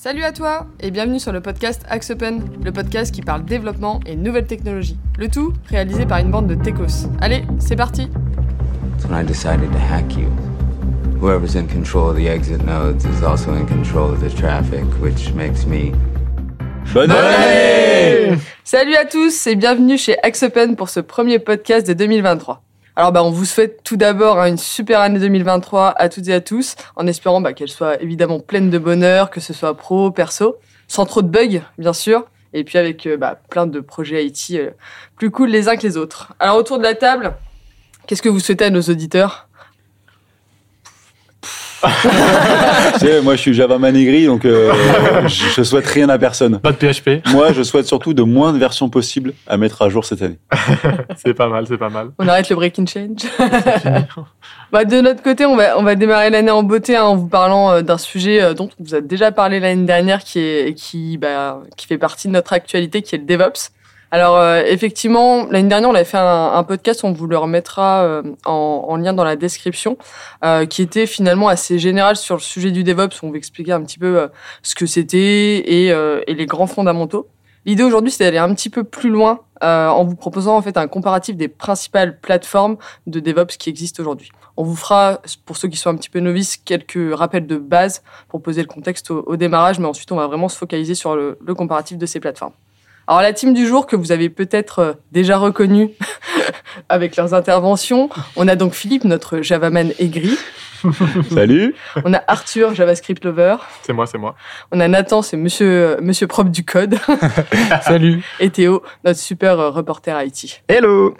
Salut à toi et bienvenue sur le podcast Axe Open, le podcast qui parle développement et nouvelles technologies. Le tout réalisé par une bande de techos. Allez, c'est parti That's when I decided to hack you. Whoever's in control of the exit nodes is also in control of the traffic, which makes me. Bonne année Salut à tous et bienvenue chez Axe Open pour ce premier podcast de 2023. Alors bah, on vous souhaite tout d'abord hein, une super année 2023 à toutes et à tous, en espérant bah, qu'elle soit évidemment pleine de bonheur, que ce soit pro, perso, sans trop de bugs bien sûr, et puis avec euh, bah, plein de projets IT euh, plus cool les uns que les autres. Alors autour de la table, qu'est-ce que vous souhaitez à nos auditeurs? Tu sais, moi je suis Java Manigri, donc euh, je je souhaite rien à personne. Pas de PHP. Moi, je souhaite surtout de moins de versions possibles à mettre à jour cette année. C'est pas mal, c'est pas mal. On arrête le break and change. Bah, de notre côté, on va, on va démarrer l'année en beauté hein, en vous parlant euh, d'un sujet euh, dont on vous a déjà parlé l'année dernière, qui, est, qui, bah, qui fait partie de notre actualité, qui est le DevOps. Alors euh, effectivement, l'année dernière, on avait fait un, podcast, on vous le remettra euh, en, en lien dans la description, euh, qui était finalement assez général sur le sujet du DevOps. On vous expliquait un petit peu euh, ce que c'était et, euh, et les grands fondamentaux. L'idée aujourd'hui, c'est d'aller un petit peu plus loin euh, en vous proposant en fait un comparatif des principales plateformes de DevOps qui existent aujourd'hui. On vous fera, pour ceux qui sont un petit peu novices, quelques rappels de base pour poser le contexte au, au démarrage, mais ensuite on va vraiment se focaliser sur le, le comparatif de ces plateformes. Alors la team du jour que vous avez peut-être euh, déjà reconnue avec leurs interventions, on a donc Philippe, notre Javaman aigri, Salut on a Arthur, JavaScript lover, C'est moi, c'est moi. on a Nathan, c'est monsieur, monsieur propre du code, Salut. et Théo, notre super euh, reporter IT. Hello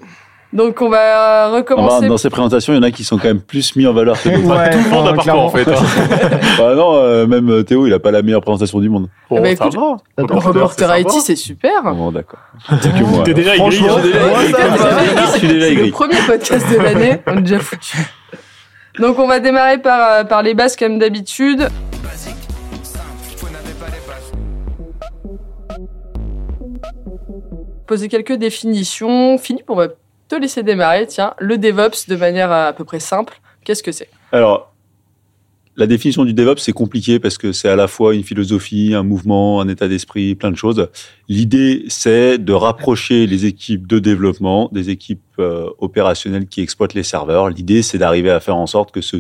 Donc on va On va- recommencer. Dans ces présentations, il y en a qui sont quand même plus mis en valeur que d'autres. Ouais, Tout le monde a clairement. en fait. hein. bah non, euh, même Théo, il a pas la meilleure présentation du monde. Bon, bah, ça écoute, va. Le reporter IT, c'est super. Bon, d'accord. Que moi. T'es déjà aigri. Hein. Je suis déjà C'est le premier podcast de l'année, on est déjà foutu. Donc on va démarrer par, euh, par les bases comme d'habitude. Poser quelques définitions. Philippe, on va te laisser démarrer. Tiens, le DevOps de manière à, peu près simple, qu'est-ce que c'est? Alors, la définition du DevOps, c'est compliqué parce que c'est à la fois une philosophie, un mouvement, un état d'esprit, plein de choses. L'idée, c'est de rapprocher les équipes de développement des équipes euh, opérationnelles qui exploitent les serveurs. L'idée, c'est d'arriver à faire en sorte que ce,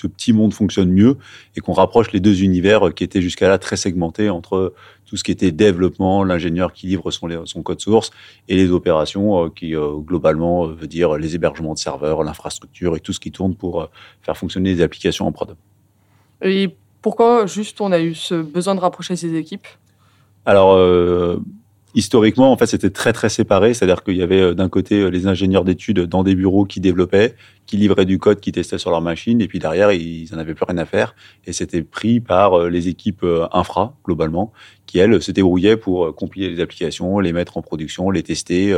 ce petit monde fonctionne mieux et qu'on rapproche les deux univers qui étaient jusqu'à là très segmentés entre tout ce qui était développement, l'ingénieur qui livre son, son code source et les opérations euh, qui, euh, globalement, euh, veut dire les hébergements de serveurs, l'infrastructure et tout ce qui tourne pour faire fonctionner les applications en prod. Et pourquoi juste on a eu ce besoin de rapprocher ces équipes? Alors, euh, historiquement, en fait, c'était très, très séparé. C'est-à-dire qu'il y avait euh, d'un côté euh, les ingénieurs d'études dans des bureaux qui développaient, qui livraient du code, qui testaient sur leur machine, et puis derrière, ils n'en avaient plus rien à faire. Et c'était pris par euh, les équipes infra, globalement, qui, elles, se débrouillaient pour compiler les applications, les mettre en production, les tester,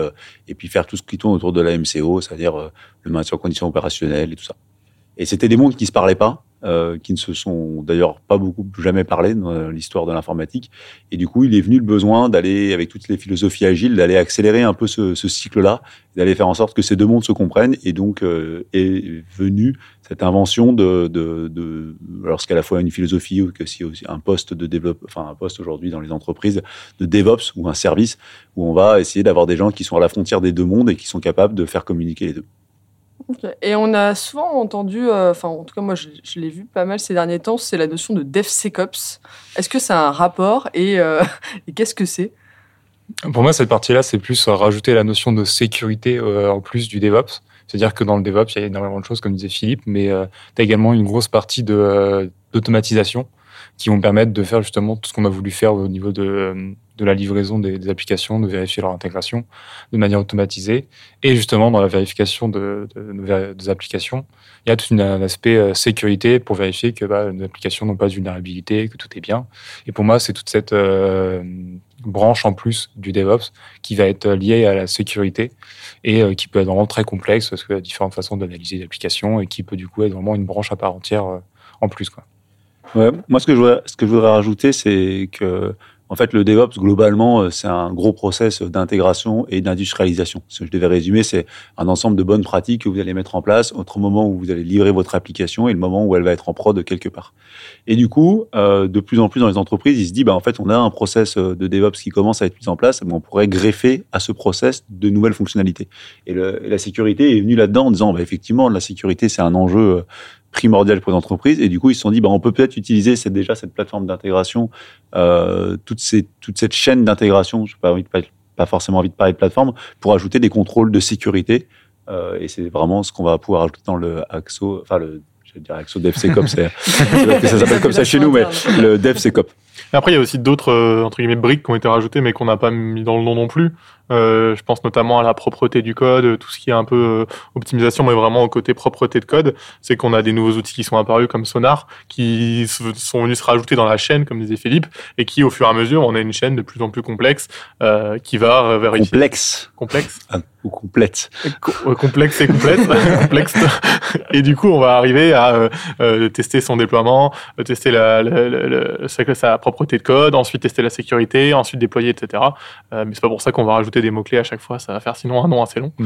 et puis faire tout ce qui tourne autour de la MCO, c'est-à-dire le maintien en conditions opérationnelles et tout ça. Et c'était des mondes qui se parlaient pas, euh, qui ne se sont d'ailleurs pas beaucoup jamais parlé dans l'histoire de l'informatique. Et du coup, il est venu le besoin d'aller, avec toutes les philosophies agiles, d'aller accélérer un peu ce, ce cycle-là, d'aller faire en sorte que ces deux mondes se comprennent. Et donc euh, est venue cette invention de, de, de alors ce qu'à la fois une philosophie ou que si aussi un poste de développement, enfin un poste aujourd'hui dans les entreprises de DevOps ou un service où on va essayer d'avoir des gens qui sont à la frontière des deux mondes et qui sont capables de faire communiquer les deux. Et on a souvent entendu, euh, enfin en tout cas moi je, l'ai vu pas mal ces derniers temps, c'est la notion de DevSecOps. Est-ce que a un rapport et, euh, et qu'est-ce que c'est? Pour moi, cette partie-là, c'est plus euh, rajouter la notion de sécurité en plus du DevOps. C'est-à-dire que dans le DevOps, il y a énormément de choses, comme disait Philippe, mais tu as également une grosse partie d'automatisation qui vont permettre de faire justement tout ce qu'on a voulu faire au niveau de, de la livraison des, applications, de vérifier leur intégration de manière automatisée. Et justement, dans la vérification de, de des applications, il y a tout un aspect euh, sécurité pour vérifier que bah, nos applications n'ont pas de vulnérabilité, que tout est bien. Et pour moi, c'est toute cette euh, branche en plus du DevOps qui va être liée à la sécurité et euh, qui peut être vraiment très complexe parce qu'il y a différentes façons d'analyser les applications et qui peut du coup être vraiment une branche à part entière en plus. Quoi. Moi, ce que je voudrais, rajouter, c'est que En fait, le DevOps, globalement, c'est un gros process d'intégration et d'industrialisation. Ce que je devais résumer, c'est un ensemble de bonnes pratiques que vous allez mettre en place entre le moment où vous allez livrer votre application et le moment où elle va être en prod quelque part. Et du coup, de plus en plus dans les entreprises, il se dit, bah, en fait, on a un process de DevOps qui commence à être mis en place, mais on pourrait greffer à ce process de nouvelles fonctionnalités. Et la sécurité est venue là-dedans en disant, bah, effectivement, la sécurité, c'est un enjeu primordial pour les entreprises. Et du coup, ils se sont dit, bah, on peut peut-être utiliser cette, déjà cette plateforme d'intégration, euh, toute, ces, toute cette chaîne d'intégration, je n'ai pas, envie de, pas, pas forcément envie de parler de plateforme, pour ajouter des contrôles de sécurité. Euh, et c'est vraiment ce qu'on va pouvoir ajouter dans le AXO, enfin le je vais dire Axo DevSecOps, c'est, ça s'appelle comme ça chez nous, mais le DevSecOps. Après, il y a aussi d'autres euh, entre guillemets briques qui ont été rajoutées, mais qu'on n'a pas mis dans le nom non plus. Euh, je pense notamment à la propreté du code, tout ce qui est un peu euh, optimisation, mais vraiment au côté propreté de code. C'est qu'on a des nouveaux outils qui sont apparus comme Sonar, qui sont venus se rajouter dans la chaîne, comme disait Philippe, et qui, au fur et à mesure, on a une chaîne de plus en plus complexe euh, qui va vérifier. Complexe. Complexe. Ah, ou complète. complexe et complète. complexe. Et du coup, on va arriver à euh, tester son déploiement, tester la, la, la, sa propreté de code, ensuite tester la sécurité, ensuite déployer, etc. mais c'est pas pour ça qu'on va rajouter des mots-clés à chaque fois, ça va faire sinon un nom assez long.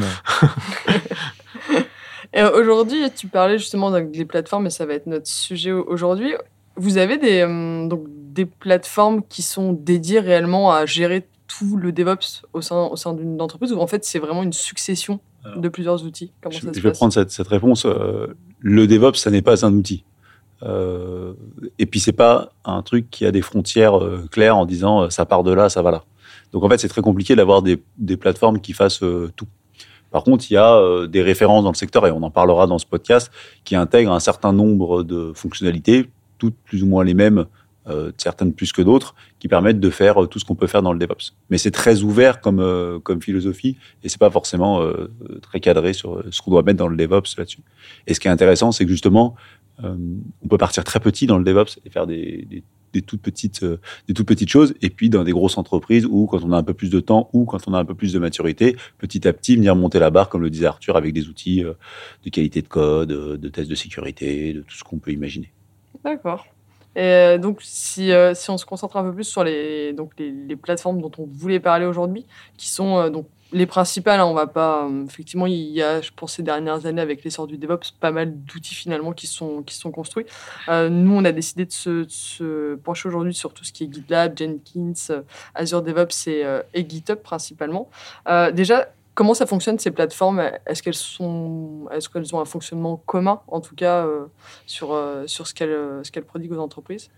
et aujourd'hui, tu parlais justement des plateformes, et ça va être notre sujet aujourd'hui. Vous avez des, euh, donc, des plateformes qui sont dédiées réellement à gérer tout le DevOps au sein, au sein d'une entreprise, ou en fait c'est vraiment une succession de plusieurs outils? Comment Je, ça se je vais prendre cette, cette réponse. Euh, le DevOps, ça n'est pas un outil. Euh, et puis c'est pas un truc qui a des frontières claires en disant ça part de là, ça va là. Donc en fait, c'est très compliqué d'avoir des, plateformes qui fassent euh, tout. Par contre, il y a euh, des références dans le secteur, et on en parlera dans ce podcast, qui intègrent un certain nombre de fonctionnalités, toutes plus ou moins les mêmes, euh, certaines plus que d'autres, qui permettent de faire tout ce qu'on peut faire dans le DevOps. Mais c'est très ouvert comme, comme philosophie, et c'est pas forcément très cadré sur ce qu'on doit mettre dans le DevOps là-dessus. Et ce qui est intéressant, c'est que justement, on peut partir très petit dans le DevOps et faire des, toutes petites, euh, des toutes petites choses. Et puis dans des grosses entreprises où quand on a un peu plus de temps ou quand on a un peu plus de maturité, petit à petit venir monter la barre, comme le disait Arthur, avec des outils euh, de qualité de code, euh, de tests de sécurité, de tout ce qu'on peut imaginer. D'accord. Et donc, si, si, on se concentre un peu plus sur les, donc les plateformes dont on voulait parler aujourd'hui, qui sont donc les principales, hein, on va pas. Euh, effectivement, il y a, pense, ces dernières années, avec l'essor du DevOps, pas mal d'outils finalement qui sont, qui sont construits. Euh, nous, on a décidé de se, pencher aujourd'hui sur tout ce qui est GitLab, Jenkins, euh, Azure DevOps et, GitHub principalement. déjà, comment ça fonctionne ces plateformes? Est-ce qu'elles sont, est-ce qu'elles ont un fonctionnement commun, en tout cas, sur, sur ce qu'elles, ce prodiguent aux entreprises?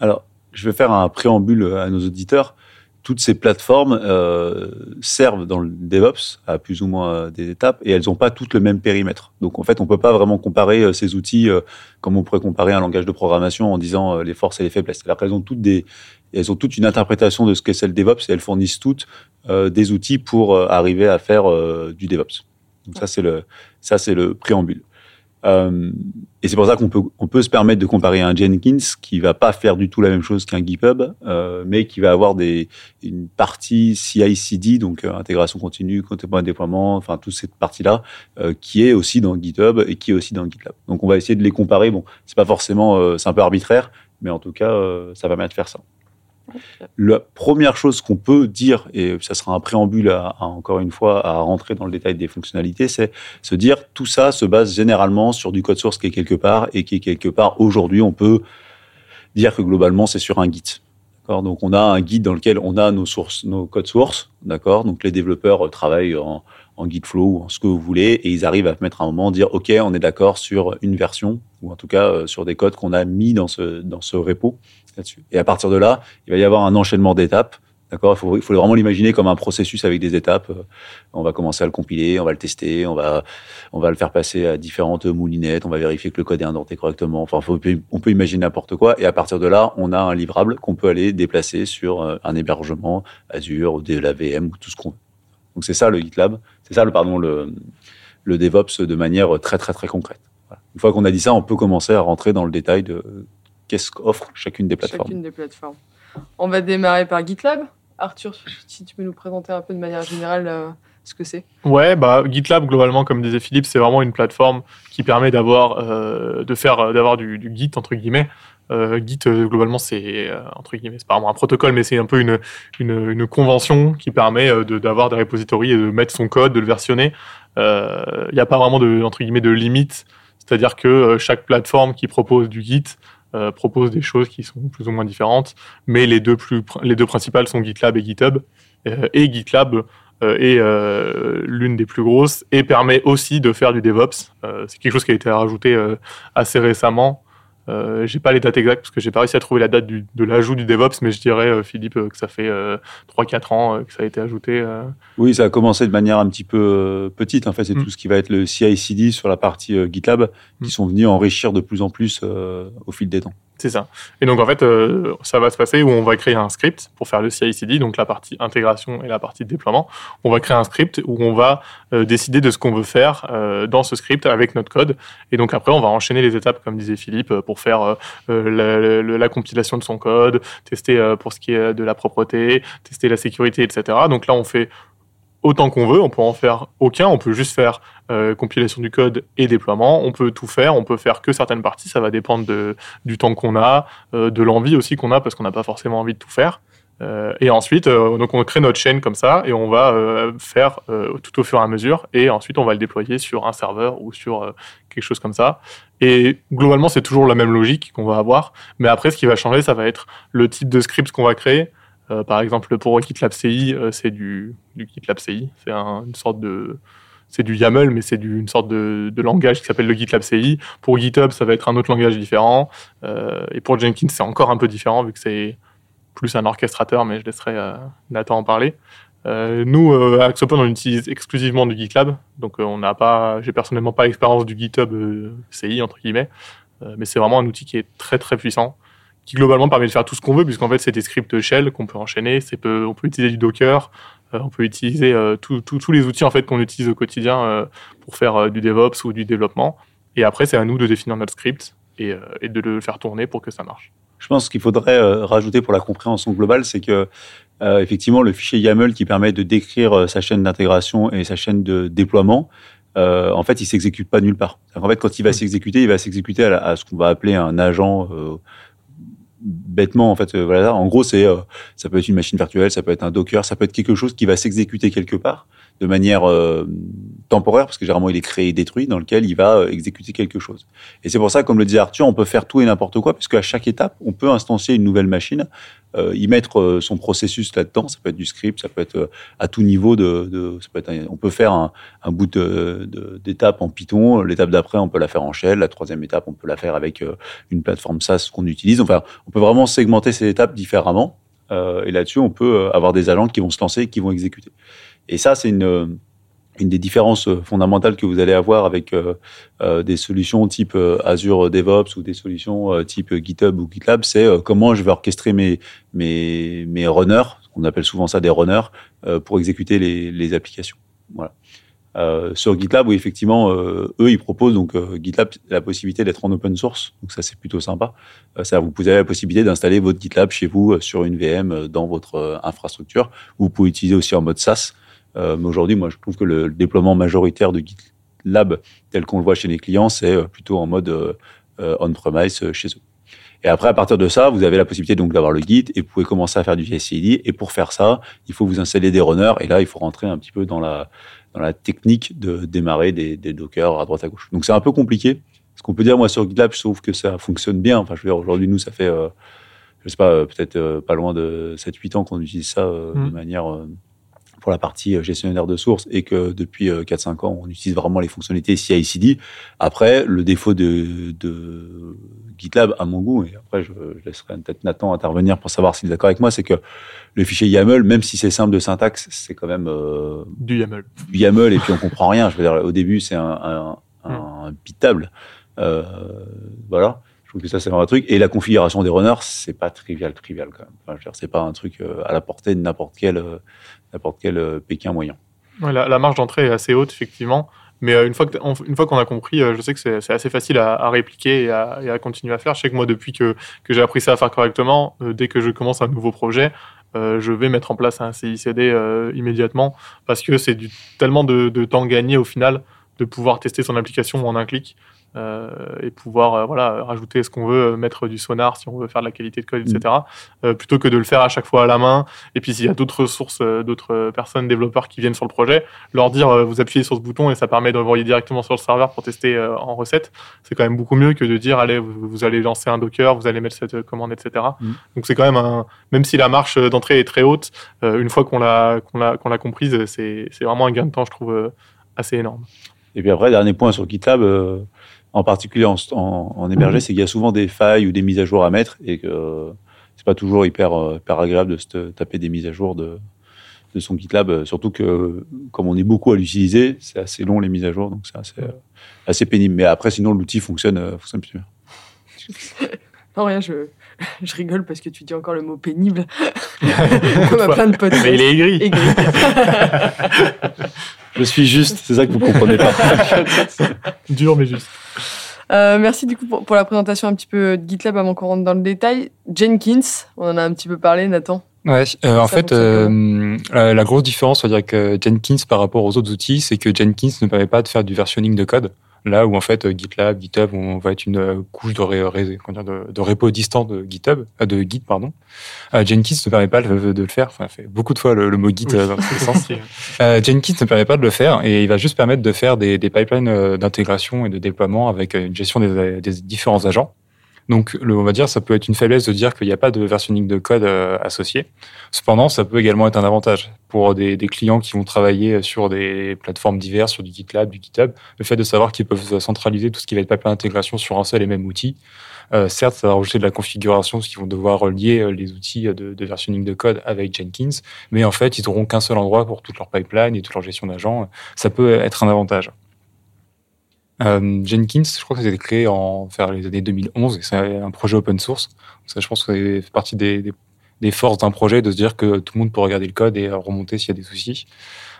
Alors, je vais faire un préambule à nos auditeurs toutes ces plateformes euh, servent dans le DevOps à plus ou moins des étapes et elles n'ont pas toutes le même périmètre. Donc en fait, on peut pas vraiment comparer euh, ces outils euh, comme on pourrait comparer un langage de programmation en disant les forces et les faiblesses. cest à ont toutes elles ont toute une interprétation de ce qu'est c'est le DevOps et elles fournissent toutes des outils pour arriver à faire du DevOps. Donc ça c'est le ça c'est le préambule. Euh, et c'est pour ça qu'on peut, on peut se permettre de comparer un Jenkins qui va pas faire du tout la même chose qu'un GitHub, euh, mais qui va avoir des, une partie CI/CD, donc euh, intégration continue, contemporain déploiement, enfin toute cette partie-là, qui est aussi dans GitHub et qui est aussi dans GitLab. Donc on va essayer de les comparer. Bon, c'est pas forcément, c'est un peu arbitraire, mais en tout cas, ça va permettre de faire ça. La première chose qu'on peut dire, et ça sera un préambule à, encore une fois à rentrer dans le détail des fonctionnalités, c'est se dire tout ça se base généralement sur du code source qui est quelque part et qui est quelque part aujourd'hui, on peut dire que globalement c'est sur un Git. Donc on a un guide dans lequel on a nos sources, nos codes sources, d'accord? Donc les développeurs travaillent en, en Gitflow ou en ce que vous voulez et ils arrivent à mettre un moment dire ok on est d'accord sur une version ou en tout cas euh, sur des codes qu'on a mis dans ce dans ce repo là-dessus. Et à partir de là, il va y avoir un enchaînement d'étapes. D'accord? Il faut, vraiment l'imaginer comme un processus avec des étapes. On va commencer à le compiler, on va le tester, on va, on va le faire passer à différentes moulinettes, on va vérifier que le code est indenté correctement. Enfin, on peut imaginer n'importe quoi. Et à partir de là, on a un livrable qu'on peut aller déplacer sur euh, un hébergement Azure ou de la VM ou tout ce qu'on veut. Donc c'est ça le GitLab, c'est ça le, pardon, le, le DevOps de manière très très très concrète. Une fois qu'on a dit ça, on peut commencer à rentrer dans le détail de qu'est-ce qu'offre chacune des plateformes. Chacune des plateformes. On va démarrer par GitLab. Arthur, si tu peux nous présenter un peu de manière générale euh, ce que c'est. Ouais, bah GitLab globalement, comme disait Philippe, c'est vraiment une plateforme qui permet d'avoir, euh, de faire, d'avoir du, du, Git entre guillemets Git, globalement, c'est entre guillemets, c'est pas vraiment un protocole, mais c'est un peu une, une, convention qui permet d'avoir des repositories et de mettre son code, de le versionner. Il n'y a pas vraiment de entre guillemets de limite, c'est-à-dire que chaque plateforme qui propose du Git propose des choses qui sont plus ou moins différentes, mais les deux plus les deux principales sont GitLab et GitHub. et GitLab euh, est euh, l'une des plus grosses et permet aussi de faire du DevOps. Euh, c'est quelque chose qui a été rajouté assez récemment. Euh, j'ai pas les dates exactes parce que j'ai pas réussi à trouver la date du, de l'ajout du DevOps, mais je dirais, Philippe, que ça fait 3-4 ans que ça a été ajouté. Oui, ça a commencé de manière un petit peu petite. En fait, c'est mm. tout ce qui va être le CI/CD sur la partie GitLab qui mm. sont venus enrichir de plus en plus au fil des temps. C'est ça. Et donc en fait, euh, ça va se passer où on va créer un script pour faire le CI/CD, donc la partie intégration et la partie déploiement. On va créer un script où on va euh, décider de ce qu'on veut faire euh, dans ce script avec notre code. Et donc après, on va enchaîner les étapes, comme disait Philippe, pour faire la, la, compilation de son code, tester pour ce qui est de la propreté, tester la sécurité, etc. Donc là, on fait autant qu'on veut. On peut en faire aucun. On peut juste faire euh, compilation du code et déploiement. On peut tout faire. On peut faire que certaines parties. Ça va dépendre du temps qu'on a, euh, de l'envie aussi qu'on a parce qu'on n'a pas forcément envie de tout faire. Euh, et ensuite, donc on crée notre chaîne comme ça et on va faire tout au fur et à mesure. Et ensuite, on va le déployer sur un serveur ou sur quelque chose comme ça. Et globalement, c'est toujours la même logique qu'on va avoir. Mais après, ce qui va changer, ça va être le type de script qu'on va créer. Euh, par exemple, pour GitLab CI, euh, c'est du, GitLab CI. C'est une sorte de. C'est du YAML, mais c'est une sorte de, langage qui s'appelle le GitLab CI. Pour GitHub, ça va être un autre langage différent. Euh, et pour Jenkins, c'est encore un peu différent, vu que c'est plus un orchestrateur, mais je laisserai Nathan en parler. nous, à on utilise exclusivement du GitLab. Donc, on n'a pas, j'ai personnellement pas l'expérience du GitHub CI, entre guillemets. mais c'est vraiment un outil qui est très, très puissant qui globalement permet de faire tout ce qu'on veut, puisqu'en fait, c'est des scripts shell qu'on peut enchaîner. Peu, on peut utiliser du Docker, euh, on peut utiliser euh, tous les outils en fait qu'on utilise au quotidien euh, pour faire du DevOps ou du développement. Et après, c'est à nous de définir notre script et, et, de le faire tourner pour que ça marche. Je pense qu'il faudrait rajouter pour la compréhension globale, c'est que effectivement, le fichier YAML qui permet de décrire sa chaîne d'intégration et sa chaîne de déploiement, euh, en fait, il s'exécute pas nulle part. En fait, quand il va mmh. s'exécuter, il va s'exécuter à, à, ce qu'on va appeler un agent euh, bêtement en fait euh, voilà en gros c'est euh, ça peut être une machine virtuelle ça peut être un docker ça peut être quelque chose qui va s'exécuter quelque part de manière euh, temporaire, parce que généralement il est créé et détruit, dans lequel il va euh, exécuter quelque chose. Et c'est pour ça, comme le disait Arthur, on peut faire tout et n'importe quoi, puisque à chaque étape, on peut instancier une nouvelle machine, euh, y mettre euh, son processus là-dedans. Ça peut être du script, ça peut être à tout niveau de, ça peut être on peut faire un, bout d'étape en Python. L'étape d'après, on peut la faire en Shell. La troisième étape, on peut la faire avec une plateforme SaaS qu'on utilise. Enfin, on peut vraiment segmenter ces étapes différemment. et là-dessus, on peut avoir des agents qui vont se lancer qui vont exécuter. Et ça, c'est une, une des différences fondamentales que vous allez avoir avec euh, euh des solutions type euh, Azure DevOps ou des solutions euh, type GitHub ou GitLab, c'est comment je vais orchestrer mes, mes, mes runners, on appelle souvent ça des runners, pour exécuter les, les applications. Voilà. Euh, sur GitLab, où effectivement, euh, eux, ils proposent donc GitLab la possibilité d'être en open source, donc ça c'est plutôt sympa. ça, vous avez la possibilité d'installer votre GitLab chez vous sur une VM dans votre infrastructure. Vous pouvez utiliser aussi en mode SaaS. Euh, mais aujourd'hui, moi, je trouve que le, déploiement majoritaire de GitLab, tel qu'on le voit chez les clients, c'est euh, plutôt en mode euh, on-premise chez eux. Et après, à partir de ça, vous avez la possibilité donc d'avoir le Git et vous pouvez commencer à faire du CI/CD. Et pour faire ça, il faut vous installer des runners. Et là, il faut rentrer un petit peu dans la dans la technique de démarrer des, des Docker à droite à gauche. Donc c'est un peu compliqué. Ce qu'on peut dire moi sur GitLab, je trouve que ça fonctionne bien. Enfin, je veux dire, aujourd'hui, nous, ça fait, euh, je sais pas, peut-être pas loin de 7-8 ans qu'on utilise ça de mmh. manière pour la partie euh, gestionnaire de sources et que depuis 4-5 euh, ans, on utilise vraiment les fonctionnalités CI/CD. Après, le défaut de, de, GitLab, à mon goût, et après je, je laisserai peut-être Nathan intervenir pour savoir s'il est d'accord avec moi, c'est que le fichier YAML, même si c'est simple de syntaxe, c'est quand même euh, du YAML. Du YAML et puis on comprend rien. Je veux dire, au début, c'est un, un, un, mm. bitable. Euh, voilà trouve que ça, c'est un truc. Et la configuration des runners, c'est pas trivial, trivial quand même. Enfin, c'est pas un truc à la portée de n'importe quel, n'importe quel euh, Pékin moyen. la, marge d'entrée est assez haute, effectivement. Mais euh, une fois qu'on a compris, euh, je sais que c'est assez facile à, répliquer et à, continuer à faire. Je sais que moi, depuis que j'ai appris ça à faire correctement, dès que je commence un nouveau projet, je vais mettre en place un CICD immédiatement parce que c'est tellement de, temps gagné au final de pouvoir tester son application en un clic. Euh, et pouvoir euh, voilà rajouter ce qu'on veut, mettre du sonar si on veut faire de la qualité de code, etc. Euh, plutôt que de le faire à chaque fois à la main. Et puis s'il y a d'autres ressources, euh, d'autres personnes, développeurs qui viennent sur le projet, leur dire euh, vous appuyez sur ce bouton et ça permet d'envoyer directement sur le serveur pour tester euh, en recette. C'est quand même beaucoup mieux que de dire allez vous, allez lancer un Docker, vous allez mettre cette euh, commande, etc. Mm. Donc c'est quand même un même si la marche d'entrée est très haute, euh, une fois qu'on l'a qu'on l'a qu'on l'a comprise, c'est c'est vraiment un gain de temps, je trouve euh, assez énorme. Et puis après, dernier point sur GitLab, euh, en particulier en, en, en hébergé, c'est qu'il y a souvent des failles ou des mises à jour à mettre et que euh, c'est pas toujours hyper, euh, hyper agréable de se taper des mises à jour de, de son GitLab. euh, Surtout que, comme on est beaucoup à l'utiliser, c'est assez long les mises à jour, donc c'est assez, assez pénible. Mais après, sinon, l'outil fonctionne, fonctionne plus bien. Non, rien, je, je rigole parce que tu dis encore le mot pénible. Comme à plein de podcasts. Mais il est aigri. Aigri. Je suis juste, c'est ça que vous comprenez pas. Dur mais juste. Euh, merci du coup pour, pour la présentation un petit peu de GitLab avant qu'on rentre dans le détail. Jenkins, on en a un petit peu parlé, Nathan. Ouais, euh, en fait, euh, euh, la grosse différence, on va dire que Jenkins par rapport aux autres outils, c'est que Jenkins ne permet pas de faire du versionning de code. Là où en fait euh, GitLab, GitHub, on va être une euh, couche de, ré, ré- de, de repo distant de GitHub, euh, de Git pardon. Euh, Jenkins ne permet pas de, de le faire. Enfin, fait beaucoup de fois le, le mot Git Oui. dans tous les sens. Euh, Jenkins ne permet pas de le faire et il va juste permettre de faire des, des pipelines d'intégration et de déploiement avec une gestion des, des différents agents. Donc, le, on va dire, ça peut être une faiblesse de dire qu'il n'y a pas de versionning de code euh, associé. Cependant, ça peut également être un avantage pour des, clients qui vont travailler sur des plateformes diverses, sur du GitLab, du GitHub. Le fait de savoir qu'ils peuvent centraliser tout ce qui va être pipeline d'intégration sur un seul et même outil. Euh, certes, ça va rajouter de la configuration, parce qu'ils vont devoir relier euh, les outils de, de de code avec Jenkins. Mais en fait, ils n'auront qu'un seul endroit pour toute leur pipeline et toute leur gestion d'agents. Ça peut être un avantage. Euh, Jenkins, je crois que c'était créé en vers les années 2011 et c'est un projet open source. Ça, je pense que ça fait partie des, des, forces d'un projet de se dire que tout le monde peut regarder le code et remonter s'il y a des soucis.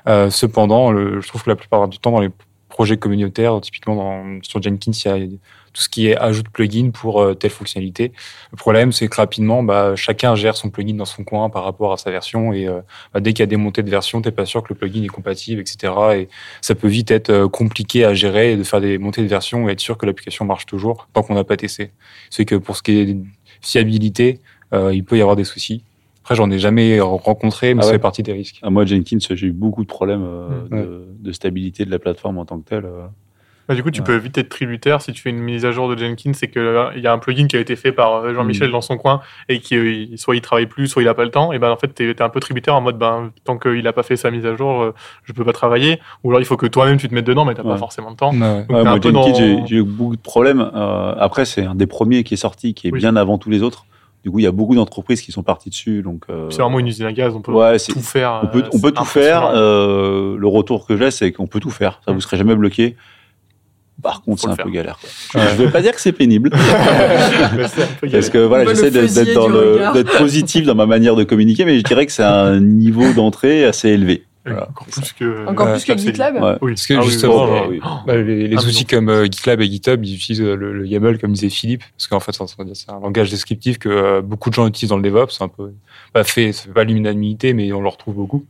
Euh, cependant, je trouve que la plupart du temps dans les projets communautaires, typiquement sur Jenkins, il y a tout ce qui est ajout de plugin pour euh, telle fonctionnalité. Le problème, c'est que rapidement, bah, chacun gère son plugin dans son coin par rapport à sa version et euh, bah, dès qu'il y a des montées de version, t'es pas sûr que le plugin est compatible, etc. Et ça peut vite être euh, compliqué à gérer et de faire des montées de version et être sûr que l'application marche toujours tant qu'on n'a pas testé. C'est que pour ce qui est de fiabilité, euh, il peut y avoir des soucis. Après, j'en ai jamais rencontré, mais Ah ça ouais. fait partie des risques. À moi, Jenkins, j'ai eu beaucoup de problèmes euh, Mm. de, de stabilité de la plateforme en tant que telle. euh. Bah, du coup, tu Ouais. peux vite être tributaire si tu fais une mise à jour de Jenkins et qu'il y a un plugin qui a été fait par euh, Jean-Michel dans son coin et qui euh, soit il travaille plus, soit il a pas le temps. Et ben en fait, t'es es un peu tributaire en mode ben tant qu'il a pas fait sa mise à jour, euh, je peux pas travailler. Ou alors il faut que toi-même tu te mettes dedans, mais t'as pas Ouais. forcément le temps. Ouais. Donc, moi, Jenkins, dans- j'ai eu beaucoup de problèmes. Euh, après, c'est un des premiers qui est sorti, qui est Oui. bien avant tous les autres. Du coup, il y a beaucoup d'entreprises qui sont parties dessus. Donc, euh, C'est vraiment une usine à gaz, on peut ouais, c'est- tout faire. on peut, euh, on peut c'est tout faire. Euh, le retour que j'ai, c'est qu'on peut tout faire. Ça Mm. vous serait jamais bloqué. Par contre, c'est un faire. peu galère. Quoi. Je vais pas dire que c'est pénible. C'est Parce que voilà, j'essaie d'être positif dans ma manière de communiquer, mais je dirais que c'est un niveau d'entrée assez élevé. Voilà. Encore plus que. Encore plus que Capsule. GitLab Ouais. Oui. Parce que Ah justement, oui, oui. Oui. Bah, les les Ah, outils non. comme euh, GitLab et GitHub, ils utilisent euh, le, le YAML, comme disait Philippe, parce qu'en fait, c'est un- c'est un langage descriptif que euh, beaucoup de gens utilisent dans le DevOps. C'est un peu pas fait, ça fait pas l'unanimité, mais on le retrouve beaucoup.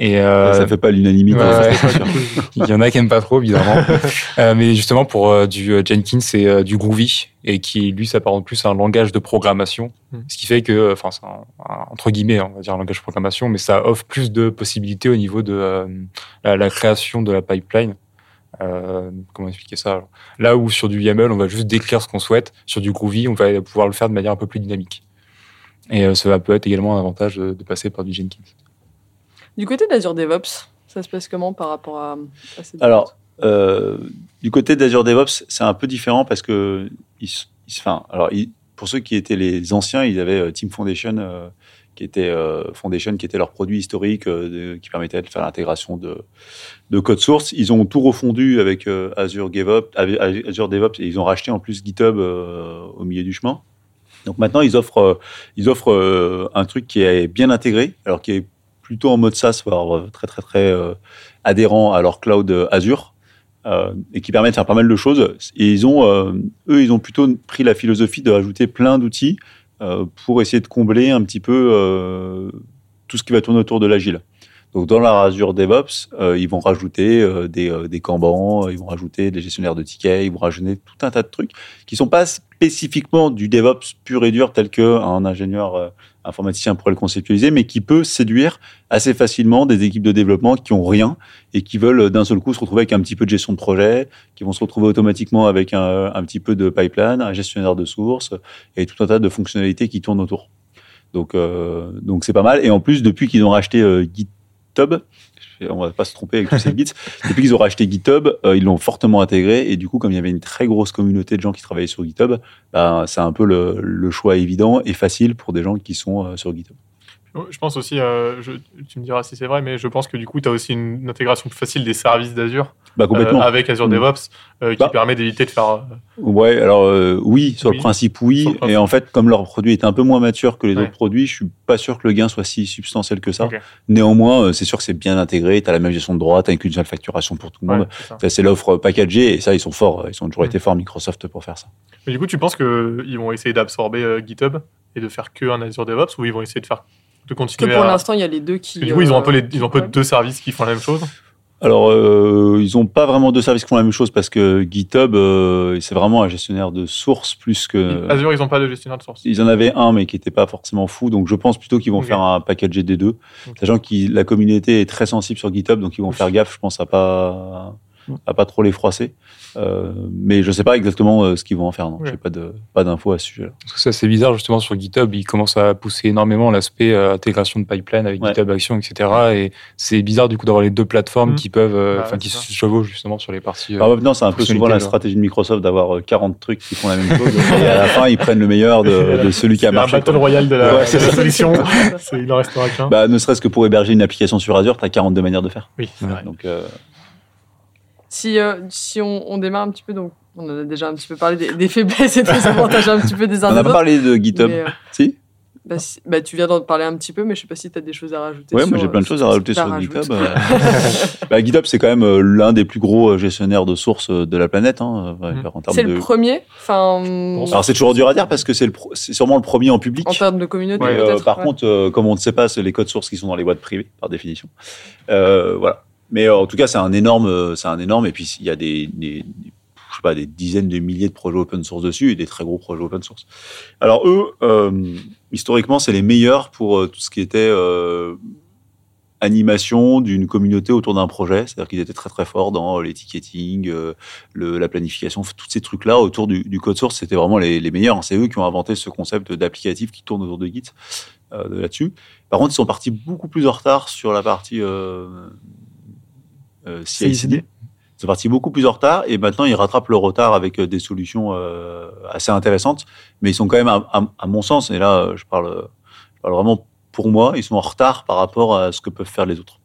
Et euh, Ça fait pas l'unanimité. ouais, il y en a qui aiment pas trop, évidemment. Euh, mais justement, pour euh, du euh, Jenkins, c'est euh, du Groovy, et qui, lui, s'apparente plus à un langage de programmation. Mm. Ce qui fait que, enfin, c'est un- un- entre guillemets, on va dire un langage de programmation, mais ça offre plus de possibilités au niveau de euh, la, la création de la pipeline. Euh, comment expliquer ça alors? Là où sur du YAML, on va juste décrire ce qu'on souhaite, sur du Groovy, on va pouvoir le faire de manière un peu plus dynamique. Et euh, ça peut être également un avantage de, de passer par du Jenkins. Du côté d'Azure DevOps, ça se passe comment par rapport à, à cette Alors, euh, du côté d'Azure DevOps, c'est un peu différent parce que, ils, enfin, alors, ils- pour ceux qui étaient les anciens, ils avaient euh, Team Foundation, euh, qui était euh, Foundation, qui était leur produit historique, de- qui permettait de faire l'intégration de, de code source. Ils ont tout refondu avec Azure DevOps, Azure DevOps, et ils ont racheté en plus GitHub au milieu du chemin. Donc maintenant, ils offrent, ils offrent un truc qui est bien intégré, alors qui est plutôt en mode SaaS, voire euh, très très très euh, adhérent à leur cloud euh, Azure et qui permet de faire pas mal de choses. Ils ont, eux, ils ont plutôt pris la philosophie de rajouter plein d'outils pour essayer de combler un petit peu tout ce qui va tourner autour de l'agile. Donc dans leur Azure DevOps, ils vont rajouter des, des Kanban, ils vont rajouter des gestionnaires de tickets, ils vont rajouter tout un tas de trucs qui sont pas spécifiquement du DevOps pur et dur tel que un ingénieur informaticien pourrait le conceptualiser, mais qui peut séduire assez facilement des équipes de développement qui ont rien et qui veulent euh, d'un seul coup se retrouver avec un petit peu de gestion de projet, qui vont se retrouver automatiquement avec un, un petit peu de pipeline, un gestionnaire de sources et tout un tas de fonctionnalités qui tournent autour. Donc, euh, donc c'est pas mal. Et en plus, depuis qu'ils ont racheté euh, GitHub, on va pas se tromper avec tous ces gits, depuis qu'ils ont racheté GitHub, euh, ils l'ont fortement intégré. Et du coup, comme il y avait une très grosse communauté de gens qui travaillaient sur GitHub, bah, c'est un peu le, le choix évident et facile pour des gens qui sont euh, sur GitHub. Je pense aussi, euh, je, tu me diras si c'est vrai, mais je pense que du coup, tu as aussi une, une intégration plus facile des services d'Azure Bah, euh, avec Azure Mm. DevOps euh, qui Bah. permet d'éviter de faire. Ouais, alors oui, sur Oui. le principe, oui. Sur le principe. Et en fait, comme leur produit est un peu moins mature que les Ouais. autres produits, je suis pas sûr que le gain soit si substantiel que ça. Néanmoins, c'est sûr que c'est bien intégré. Tu as la même gestion de droit, tu une seule facturation pour tout le ouais, monde. c'est l'offre packagée et ça, ils sont forts. Ils ont toujours Mm. été forts, Microsoft, pour faire ça. Mais du coup, tu penses qu'ils vont essayer d'absorber GitHub et de faire que un Azure DevOps ou ils vont essayer de faire de Parce que continuer pour à... l'instant, il y a les deux qui. Du coup, ils ont un peu, euh, les, ils ont un peu deux services qui font la même chose. Alors, euh, ils ont pas vraiment deux services qui font la même chose parce que GitHub, euh, c'est vraiment un gestionnaire de sources plus que. Azure, ils n'ont pas de gestionnaire de source. Ils en avaient un, mais qui était pas forcément fou. Donc, je pense plutôt qu'ils vont faire un package des deux. Sachant que la communauté est très sensible sur GitHub, donc ils vont faire gaffe, je pense, à pas, à pas trop les froisser. Euh, mais je sais pas exactement euh, ce qu'ils vont en faire. Non, Ouais. j'ai pas de, pas d'infos à ce sujet-là. Parce que ça, c'est bizarre, justement, sur GitHub, ils commencent à pousser énormément l'aspect euh, intégration de pipeline avec Ouais. GitHub Action, etc. Et c'est bizarre, du coup, d'avoir les deux plateformes Mhm. qui peuvent, euh, Bah, enfin, qui se chevauchent, justement, sur les parties. euh, Alors maintenant, c'est un peu souvent la stratégie de Microsoft d'avoir euh, 40 trucs qui font la même chose. et à la fin, ils prennent le meilleur de, de celui qui a C'est un marché. battle quoi. royale de la, Ouais, de la solution. Il en restera qu'un. Bah, ne serait-ce que pour héberger une application sur Azure, tu as 42 manières de faire. oui, c'est Ouais. vrai. Donc, euh, Si, euh, si on, on démarre un petit peu, donc on en a déjà un petit peu parlé des, des faiblesses et des avantages un petit peu des uns on des n'a pas autres. parlé de GitHub. mais, euh, Si bah, si- bah, tu viens d'en parler un petit peu, mais je sais pas si tu as des choses à rajouter. Ouais, sur, moi j'ai plein de euh, choses à rajouter sur rajoute. GitHub. bah, GitHub, c'est quand même l'un des plus gros gestionnaires de sources de la planète. Hein, en termes C'est de... le premier, enfin, Alors c'est toujours dur à dire parce que c'est le pro- c'est sûrement le premier en public. en termes de communauté, euh, par ouais. contre, euh, comme on ne sait pas, c'est les codes sources qui sont dans les boîtes privées par définition. Euh, voilà. Mais euh, en tout cas, c'est un énorme, euh, c'est un énorme. Et puis il y a des, je sais pas, des dizaines de milliers de projets open source dessus et des très gros projets open source. Alors eux, euh, historiquement, c'est les meilleurs pour tout ce qui était animation d'une communauté autour d'un projet. C'est-à-dire qu'ils étaient très très forts dans l'éticketing, euh, le- la planification, tous ces trucs-là autour du, code source. C'était vraiment les, les meilleurs. C'est eux qui ont inventé ce concept d'applicatif qui tourne autour de Git de là-dessus. Par contre, ils sont partis beaucoup plus en retard sur la partie CI/CD. Ils sont partis beaucoup plus en retard et maintenant ils rattrapent le retard avec euh, des solutions euh, assez intéressantes. Mais ils sont quand même, à, à- à mon sens, et là euh, je parle, je parle vraiment pour moi, ils sont en retard par rapport à ce que peuvent faire les autres.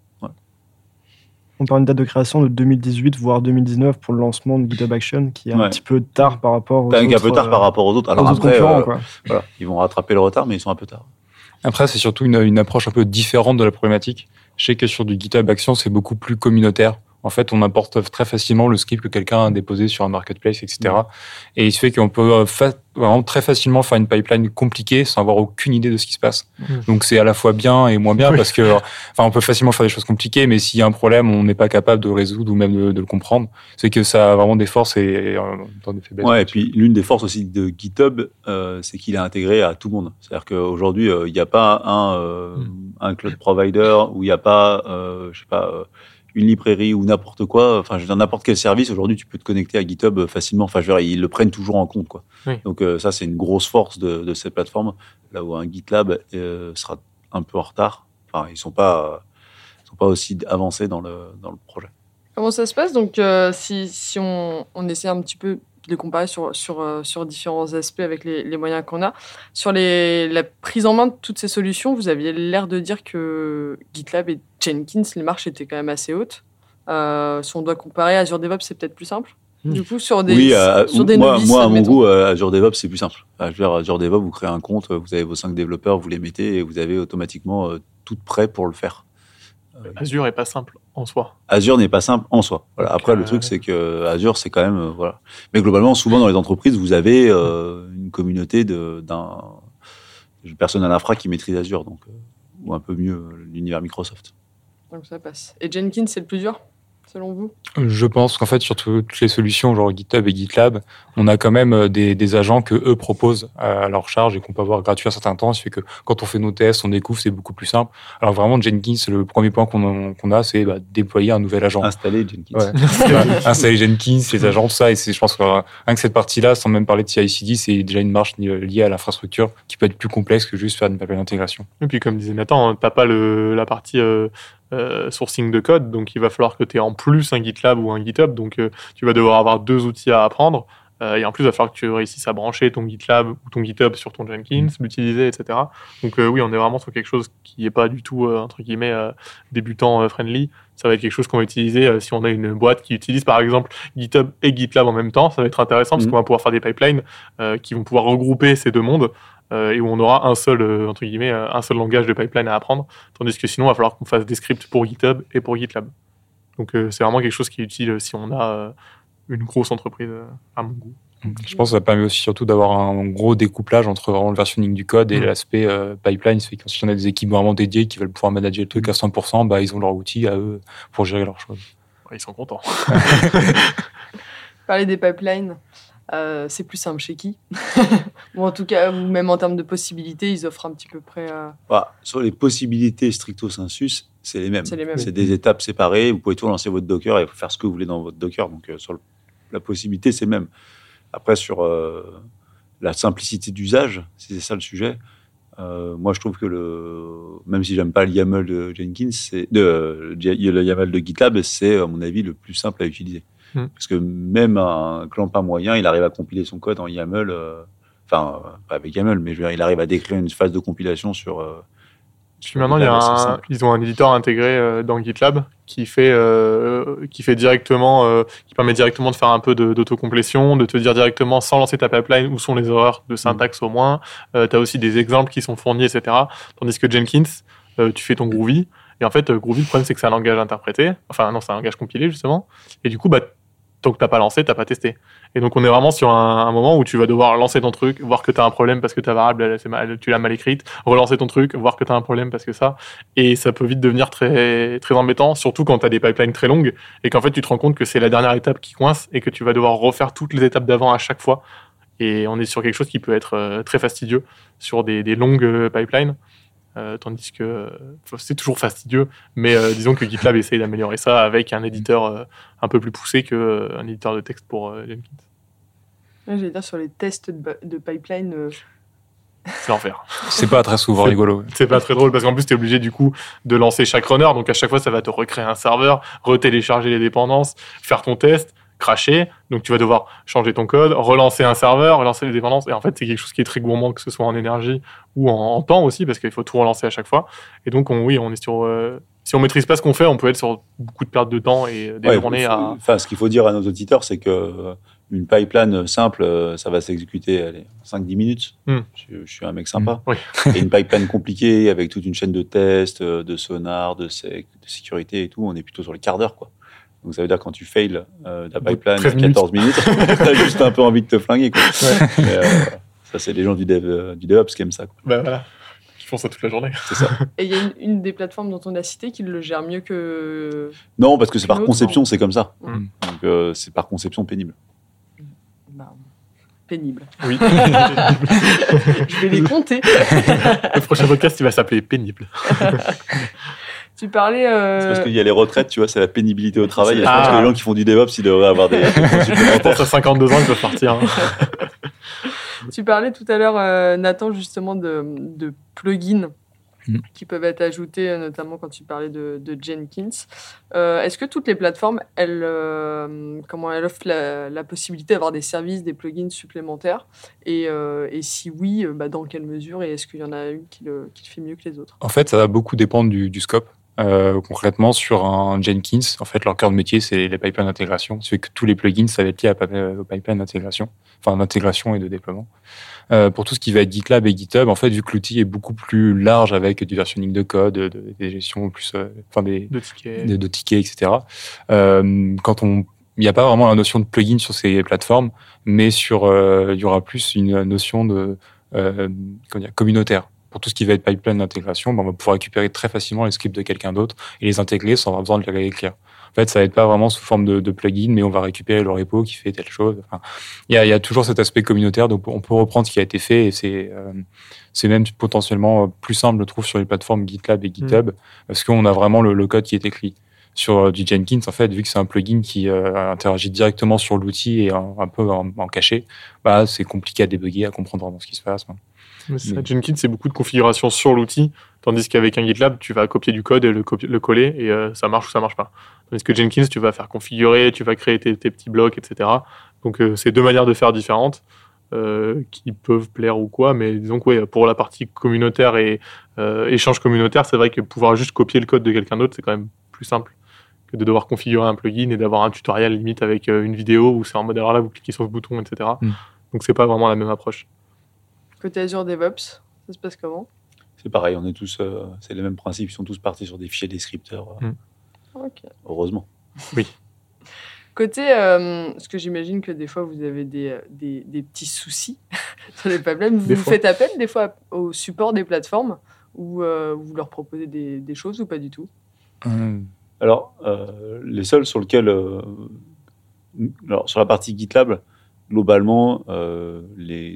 On parle d'une date de création de 2018, voire 2019 pour le lancement de GitHub Action, qui est un petit peu tard par rapport aux même un autres, peu tard euh, par rapport aux autres. Alors autres après, concurrents. euh, quoi. voilà, ils vont rattraper le retard, mais ils sont un peu tard. Après, c'est surtout une, une approche un peu différente de la problématique. Je sais que sur du GitHub Action, c'est beaucoup plus communautaire. En fait, on importe très facilement le script que quelqu'un a déposé sur un marketplace, etc. Et il se fait qu'on peut euh, fa- vraiment très facilement faire une pipeline compliquée sans avoir aucune idée de ce qui se passe. Donc c'est à la fois bien et moins bien Oui. parce que, enfin, on peut facilement faire des choses compliquées, mais s'il y a un problème, on n'est pas capable de le résoudre ou même de, de le comprendre. C'est que ça a vraiment des forces et temps des faiblesses. Ouais, et puis l'une des forces aussi de GitHub, euh, c'est qu'il est intégré à tout le monde. C'est-à-dire qu'aujourd'hui, euh, il n'y a pas un, euh, un cloud provider où il n'y a pas, euh, je sais pas, euh, une librairie ou n'importe quoi. Enfin, je veux dire, n'importe quel service, aujourd'hui, tu peux te connecter à GitHub euh, facilement. Enfin, je veux dire, ils le prennent toujours en compte, quoi. Oui. Donc, euh, ça, c'est une grosse force de, de cette plateforme. Là où un GitLab euh, sera un peu en retard. Enfin, ils sont pas, ils sont pas aussi avancés dans le, dans le projet. Comment ça se passe? Donc, euh, si, si on, on essaie un petit peu les comparer sur, sur, euh, sur différents aspects avec les, les moyens qu'on a, sur les, la prise en main de toutes ces solutions, vous aviez l'air de dire que GitLab et Jenkins, les marches étaient quand même assez hautes. Euh, si on doit comparer Azure DevOps, c'est peut-être plus simple. Hmm. Du coup, sur des, oui, euh, sur des moi, novices, moi, à mon goût, euh, Azure DevOps, c'est plus simple. Dire, Azure DevOps, vous créez un compte, vous avez vos cinq développeurs, vous les mettez et vous avez automatiquement euh, tout prêt pour le faire. Azure est pas simple en soi. Azure n'est pas simple en soi. Voilà. Donc, Après, euh, le truc, c'est que Azure, c'est quand même euh, voilà. Mais globalement, souvent dans les entreprises, vous avez euh, une communauté de d'un d'une personne à l'infra qui maîtrise Azure, donc euh, ou un peu mieux euh, l'univers Microsoft. Donc ça passe. Et Jenkins, c'est le plus dur, selon vous? Je pense qu'en fait, sur toutes les solutions, genre GitHub et GitLab, on a quand même euh, des, des agents que eux proposent à leur charge et qu'on peut avoir gratuit à certains temps. Ce qui fait que quand on fait nos tests, on découvre, c'est beaucoup plus simple. Alors vraiment, Jenkins, le premier point qu'on a, c'est bah, déployer un nouvel agent. Installer Jenkins. Ouais. Installer Jenkins, les agents, tout ça. Et c'est, je pense que euh, rien que cette partie-là, sans même parler de CI/CD, c'est déjà une marche liée à l'infrastructure qui peut être plus complexe que juste faire une pipeline d'intégration. Et puis, comme disait Nathan, t'as pas le, la partie euh, euh, sourcing de code, donc il va falloir que tu aies en plus un GitLab ou un GitHub, donc euh, tu vas devoir avoir deux outils à apprendre. Euh, et en plus, il va falloir que tu réussisses à brancher ton GitLab ou ton GitHub sur ton Jenkins, l'utiliser, etc. Donc oui, on est vraiment sur quelque chose qui n'est pas du tout, entre guillemets, débutant friendly. Ça va être quelque chose qu'on va utiliser si on a une boîte qui utilise par exemple GitHub et GitLab en même temps. Ça va être intéressant parce Mhm. qu'on va pouvoir faire des pipelines qui vont pouvoir regrouper ces deux mondes et où on aura un seul, euh, entre guillemets, euh, un seul langage de pipeline à apprendre. Tandis que sinon, il va falloir qu'on fasse des scripts pour GitHub et pour GitLab. Donc euh, c'est vraiment quelque chose qui est utile si on a euh, une grosse entreprise euh, à mon goût. Je pense que ça permet aussi surtout d'avoir un gros découplage entre vraiment le versionning du code et Mm. l'aspect euh, pipeline. Fait que si on a des équipes vraiment dédiées qui veulent pouvoir manager le truc à 100%, bah, ils ont leur outil à eux pour gérer leurs choses. Ouais, ils sont contents. Parler des pipelines, euh, c'est plus simple chez qui Ou en tout cas, ou même en termes de possibilités, ils offrent un petit peu près. euh, sur les possibilités stricto sensus, c'est les mêmes. C'est des étapes séparées. Vous pouvez tout lancer votre Docker et faire ce que vous voulez dans votre Docker. Donc, euh, sur le- la possibilité, c'est même. Après, sur euh, la simplicité d'usage, si c'est ça le sujet, moi, je trouve que le, même si j'aime pas le YAML de Jenkins, de, le YAML de GitLab, c'est à mon avis le plus simple à utiliser. Hmm. Parce que même un clampin moyen, il arrive à compiler son code en YAML. euh, Enfin, euh, pas avec YAML, mais je veux dire, il arrive à décrire une phase de compilation sur. euh, Puis sur maintenant, il y a GitLab, c'est un- simple. ils ont un éditeur intégré euh, dans GitLab qui fait, euh, qui fait directement, qui permet directement de faire un peu de- d'autocomplétion, de te dire directement sans lancer ta pipeline où sont les erreurs de syntaxe au moins. Tu as aussi des exemples qui sont fournis, etc. Tandis que Jenkins, tu fais ton Groovy. Et en fait, Groovy, le problème, c'est que c'est un langage interprété. Enfin, non, c'est un langage compilé, justement. Et du coup, bah, tant que t'as pas lancé, t'as pas testé. Et donc, on est vraiment sur un, moment où tu vas devoir lancer ton truc, voir que tu as un problème parce que ta variable, elle, tu l'as mal écrite, relancer ton truc, voir que tu as un problème parce que ça. Et ça peut vite devenir très, très embêtant, surtout quand tu as des pipelines très longues et qu'en fait, tu te rends compte que c'est la dernière étape qui coince et que tu vas devoir refaire toutes les étapes d'avant à chaque fois. Et on est sur quelque chose qui peut être euh, très fastidieux sur des, des longues euh, pipelines. Euh, tandis que euh, c'est toujours fastidieux, mais euh, disons que GitLab essaye d'améliorer ça avec un éditeur euh, un peu plus poussé qu'un éditeur de texte pour euh, Jenkins. ouais, J'allais dire sur les tests de, de pipeline. euh, C'est l'enfer. C'est pas très souvent rigolo. C'est pas très drôle parce qu'en plus, tu es obligé du coup de lancer chaque runner. Donc à chaque fois, ça va te recréer un serveur, retélécharger les dépendances, faire ton test, cracher. Donc tu vas devoir changer ton code, relancer un serveur, relancer les dépendances. Et en fait, c'est quelque chose qui est très gourmand, que ce soit en énergie ou en, en temps aussi, parce qu'il faut tout relancer à chaque fois. Et donc, on, oui, on est sur. euh, si on maîtrise pas ce qu'on fait, on peut être sur beaucoup de pertes de temps et des Ouais, journées à. Enfin, ce qu'il faut dire à nos auditeurs, c'est que euh, une pipeline simple, euh, ça va s'exécuter allez, 5-10 minutes. Hmm. Je, je suis un mec sympa. Oui. Et une pipeline compliquée avec toute une chaîne de tests, de sonar, de, sécurité et tout, on est plutôt sur les quarts d'heure. Quoi. Donc ça veut dire que quand tu fails euh, ta pipeline 13 à 14 minutes, t'as juste un peu envie de te flinguer. Quoi. Mais, euh, ça, c'est les gens du, dev, euh, du DevOps qui aiment ça. Quoi. Bah voilà. Je pense ça toute la journée. C'est ça. Et il y a une, une des plateformes dont on a cité qui le gère mieux que. Non, parce que c'est par conception, c'est comme ça. Hmm. Donc euh, c'est par conception pénible. bah, pénible. Oui. Je vais les compter. Le prochain podcast, il va s'appeler Pénible. Tu parlais. euh, C'est parce qu'il y a les retraites, tu vois, c'est la pénibilité au travail. Je pense Ah. que les gens qui font du DevOps, ils devraient avoir des, Je pense à 52 ans, ils peuvent partir. hein. Tu parlais tout à l'heure, euh, Nathan, justement de, de plugins Mm. qui peuvent être ajoutés, euh, notamment quand tu parlais de, de Jenkins. Euh, Est-ce que toutes les plateformes, elles, euh, comment elles offrent la, la possibilité d'avoir des services, des plugins supplémentaires? Et, euh, et si oui, bah, dans quelle mesure? Et est-ce qu'il y en a une qui le, qui le fait mieux que les autres? En fait, ça va beaucoup dépendre du, du scope. Euh, concrètement, sur un Jenkins, en fait, leur cœur de métier, c'est les pipelines d'intégration. C'est que tous les plugins, ça va être lié euh, aux pipelines d'intégration, enfin d'intégration et de déploiement. Euh, pour tout ce qui va être GitLab et GitHub, en fait, vu que l'outil est beaucoup plus large avec du versionning de code, de- des gestions plus, euh, enfin des, De tickets. de, de tickets, etc. Euh, quand on, il n'y a pas vraiment la notion de plugin sur ces plateformes, mais sur, euh, il y aura plus une notion de euh, comment dire, communautaire. Pour tout ce qui va être pipeline d'intégration, ben, on va pouvoir récupérer très facilement les scripts de quelqu'un d'autre et les intégrer sans avoir besoin de les réécrire. En fait, ça va être pas vraiment sous forme de, de plugin, mais on va récupérer le repo qui fait telle chose. Enfin, il y a, y a toujours cet aspect communautaire, donc on peut reprendre ce qui a été fait et c'est euh, c'est même potentiellement plus simple, je trouve, sur les plateformes GitLab et GitHub, parce qu'on a vraiment le, le, code qui est écrit. Sur euh, du Jenkins, en fait, vu que c'est un plugin qui euh, interagit directement sur l'outil et un, un peu en, en, cachet, bah, c'est compliqué à débugger, à comprendre vraiment ce qui se passe. Hein. Mais ça, Jenkins, c'est beaucoup de configuration sur l'outil, tandis qu'avec un GitLab, tu vas copier du code et le, le coller, et euh, ça marche ou ça marche pas. Tandis que Jenkins, tu vas faire configurer, tu vas créer tes, tes petits blocs, etc. Donc, euh, c'est deux manières de faire différentes euh, qui peuvent plaire ou quoi, mais disons que ouais, pour la partie communautaire et échange communautaire, c'est vrai que pouvoir juste copier le code de quelqu'un d'autre, c'est quand même plus simple que de devoir configurer un plugin et d'avoir un tutoriel limite avec une vidéo où c'est en mode alors là, vous cliquez sur ce bouton, etc. Mm. Donc, c'est pas vraiment la même approche. Côté Azure DevOps, ça se passe comment? C'est pareil, on est tous, euh, c'est les mêmes principes, ils sont tous partis sur des fichiers descripteurs. Euh, mm. okay. Heureusement. Oui. Côté, euh, parce que j'imagine que des fois vous avez des, des, des petits soucis sur les pipelines, vous, vous faites appel des fois au support des plateformes ou euh, vous leur proposez des, des, choses ou pas du tout? Mmh. Alors, euh, les seuls sur lesquels, euh, alors, sur la partie GitLab, globalement, euh,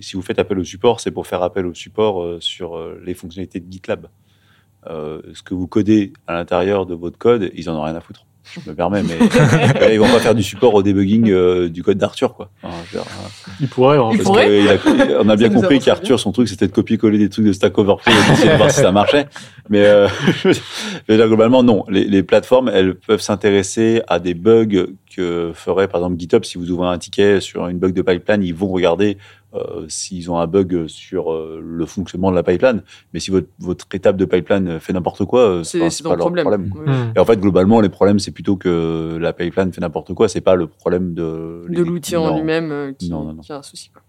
si vous faites appel au support, c'est pour faire appel au support euh, sur les fonctionnalités de GitLab. ce que vous codez à l'intérieur de votre code, ils en ont rien à foutre je me permets, mais euh, ils vont pas faire du support au debugging euh, du code d'Arthur, quoi. Enfin, dire, euh, ils pourraient. Hein, pourraient. Il a, on a bien compris qu'Arthur, son truc, c'était de copier-coller des trucs de Stack Overflow et d'essayer de voir si ça marchait. Mais, euh, globalement, non. Les, les plateformes, elles peuvent s'intéresser à des bugs que ferait par exemple GitHub si vous ouvrez un ticket sur une bug de pipeline, ils vont regarder euh, s'ils ont un bug sur euh, le fonctionnement de la pipeline. Mais si votre, votre étape de pipeline fait n'importe quoi, c'est pas leur problème. problème. Mmh. Et en fait, globalement, les problèmes, c'est plutôt que la pipeline fait n'importe quoi. C'est pas le problème de de l'outil en lui-même euh, qui, qui a un souci. Quoi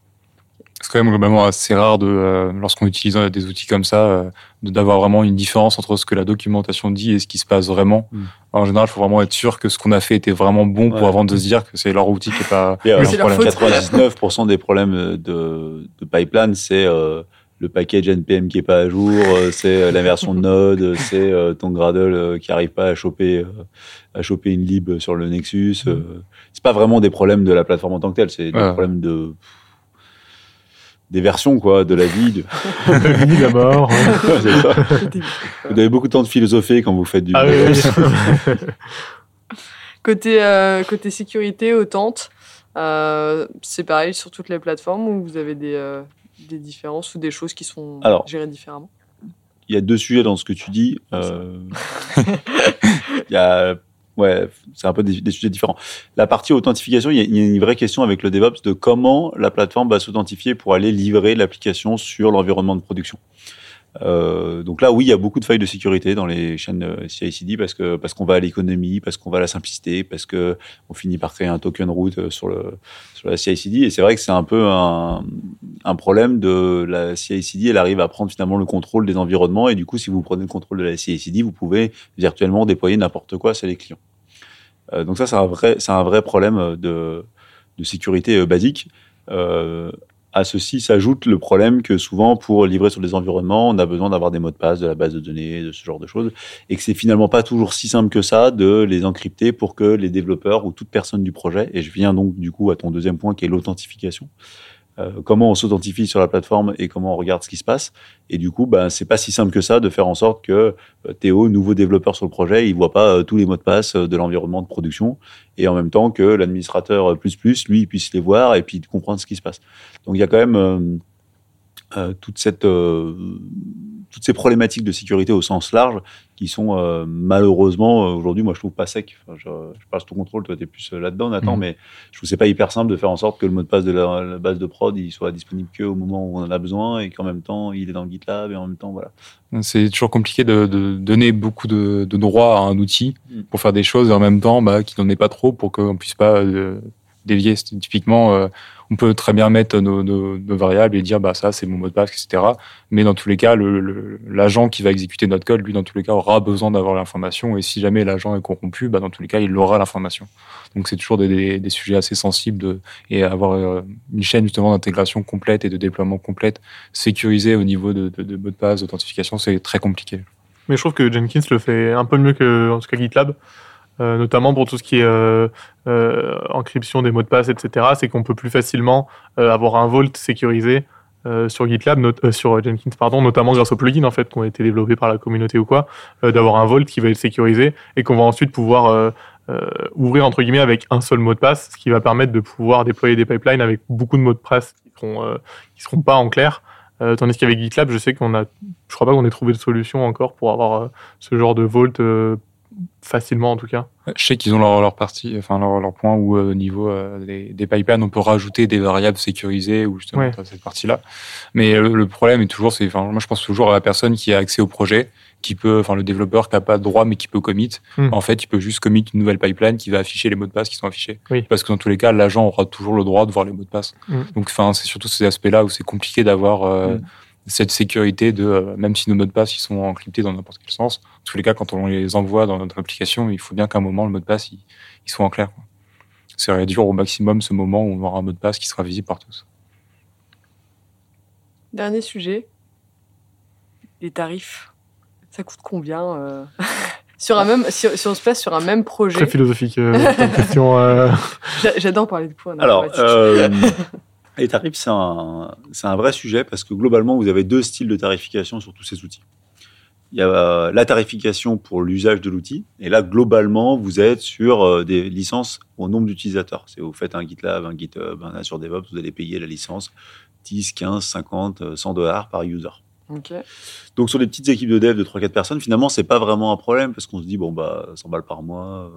c'est quand même globalement assez rare de, euh, lorsqu'on utilise des outils comme ça, euh, d'avoir vraiment une différence entre ce que la documentation dit et ce qui se passe vraiment. Mm. En général, il faut vraiment être sûr que ce qu'on a fait était vraiment bon pour avant de se dire que c'est leur outil qui est pas. Et, alors, problème. 99% des problèmes de, de pipeline, c'est euh, le package npm qui est pas à jour, euh, c'est la version de Node, c'est euh, ton Gradle qui arrive pas à choper à choper une lib sur le Nexus. Mm. c'est pas vraiment des problèmes de la plateforme en tant que telle, c'est des ouais. problèmes de des versions quoi de la vie de la vie la mort vous avez beaucoup de temps de philosopher quand vous faites du ah, oui, oui. côté euh, côté sécurité Autante euh, c'est pareil sur toutes les plateformes où vous avez des, euh, des différences ou des choses qui sont Alors, gérées différemment? il y a deux sujets dans ce que tu dis euh, il y a Ouais, c'est un peu des, sujets différents. La partie authentification, il y, a, une vraie question avec le DevOps de comment la plateforme va s'authentifier pour aller livrer l'application sur l'environnement de production. Euh, donc là, oui, il y a beaucoup de failles de sécurité dans les chaînes CI/CD parce que parce qu'on va à l'économie, parce qu'on va à la simplicité, parce que on finit par créer un token route sur le sur la CI/CD. Et c'est vrai que c'est un peu un, problème de la CI/CD. Elle arrive à prendre finalement le contrôle des environnements et du coup, si vous prenez le contrôle de la CI/CD, vous pouvez virtuellement déployer n'importe quoi chez les clients. Euh, donc ça, c'est un vrai c'est un vrai problème de sécurité basique. Euh, à ceci s'ajoute le problème que souvent, pour livrer sur des environnements, on a besoin d'avoir des mots de passe, de la base de données, de ce genre de choses, et que c'est finalement pas toujours si simple que ça de les encrypter pour que les développeurs ou toute personne du projet, et je viens donc du coup à ton deuxième point qui est l'authentification, euh, comment on s'authentifie sur la plateforme et comment on regarde ce qui se passe. Et du coup, ben, c'est pas si simple que ça de faire en sorte que euh, Théo, nouveau développeur sur le projet, il voit pas euh, tous les mots de passe de l'environnement de production et en même temps que l'administrateur plus plus, lui, puisse les voir et puis comprendre ce qui se passe. Donc il y a quand même toute cette toutes ces problématiques de sécurité au sens large qui sont euh, malheureusement aujourd'hui moi je trouve pas sec enfin, je, je passe ton contrôle toi tu es plus là-dedans Nathan mmh. mais je trouve c'est pas hyper simple de faire en sorte que le mot de passe de la, la base de prod il soit disponible que au moment où on en a besoin et qu'en même temps il est dans le GitLab et en même temps voilà c'est toujours compliqué de, de, donner beaucoup de, de droits à un outil mmh. pour faire des choses et en même temps bah, qu'il n'en ait pas trop pour qu'on puisse pas euh, dévier. Typiquement, euh, on peut très bien mettre nos, variables et dire bah ça c'est mon mot de passe, etc. Mais dans tous les cas, l'agent qui va exécuter notre code, lui dans tous les cas aura besoin d'avoir l'information. Et si jamais l'agent est corrompu, bah dans tous les cas il aura l'information. Donc c'est toujours des, des, des, sujets assez sensibles de, et avoir euh, une chaîne justement d'intégration complète et de déploiement complète sécurisée au niveau de, de, de de passe, d'authentification, c'est très compliqué. Mais je trouve que Jenkins le fait un peu mieux que en tout cas GitLab. Euh, notamment pour tout ce qui est euh, euh, encryption des mots de passe, etc., c'est qu'on peut plus facilement euh, avoir un vault sécurisé euh, sur GitLab, sur Jenkins, pardon, notamment grâce aux plugins en fait qui ont été développés par la communauté ou quoi, d'avoir un vault qui va être sécurisé et qu'on va ensuite pouvoir ouvrir entre guillemets avec un seul mot de passe, ce qui va permettre de pouvoir déployer des pipelines avec beaucoup de mots de passe qui seront qui seront pas en clair. Euh, tandis qu'avec GitLab, je sais qu'on a, je crois pas qu'on ait trouvé de solution encore pour avoir euh, ce genre de vault euh, facilement en tout cas. Je sais qu'ils ont leur, leur partie, enfin leur, leur point où au niveau des, des, pipelines, on peut rajouter des variables sécurisées ou justement Ouais. cette partie-là. Mais le, le problème est toujours, c'est, enfin moi je pense toujours à la personne qui a accès au projet, qui peut, enfin le développeur qui a pas de droit mais qui peut commit. Hmm. En fait, il peut juste commit une nouvelle pipeline qui va afficher les mots de passe qui sont affichés. Oui. Parce que dans tous les cas, l'agent aura toujours le droit de voir les mots de passe. Hmm. Donc enfin c'est surtout ces aspects-là où c'est compliqué d'avoir euh, Hmm. Cette sécurité de euh, même si nos mots de passe ils sont encryptés dans n'importe quel sens. En tous les cas, quand on les envoie dans notre application, il faut bien qu'à un moment le mot de passe il, il soit en clair. C'est réduire au maximum ce moment où on aura un mot de passe qui sera visible par tous. Dernier sujet. Les tarifs. Ça coûte combien euh, sur un même, si, si on se place sur un même projet? Très philosophique euh, question. euh. J'a- J'adore parler de points. Alors, euh, les tarifs, c'est un, vrai sujet parce que globalement, vous avez deux styles de tarification sur tous ces outils. Il y a euh, la tarification pour l'usage de l'outil, et là, globalement, vous êtes sur euh, des licences au nombre d'utilisateurs. C'est vous faites un GitLab, un GitHub, un Azure DevOps, vous allez payer la licence 10, 15, 50, euh, 100 dollars par user. Donc sur des petites équipes de dev de 3-4 personnes, finalement, c'est pas vraiment un problème parce qu'on se dit, bon, bah, 100 balles par mois,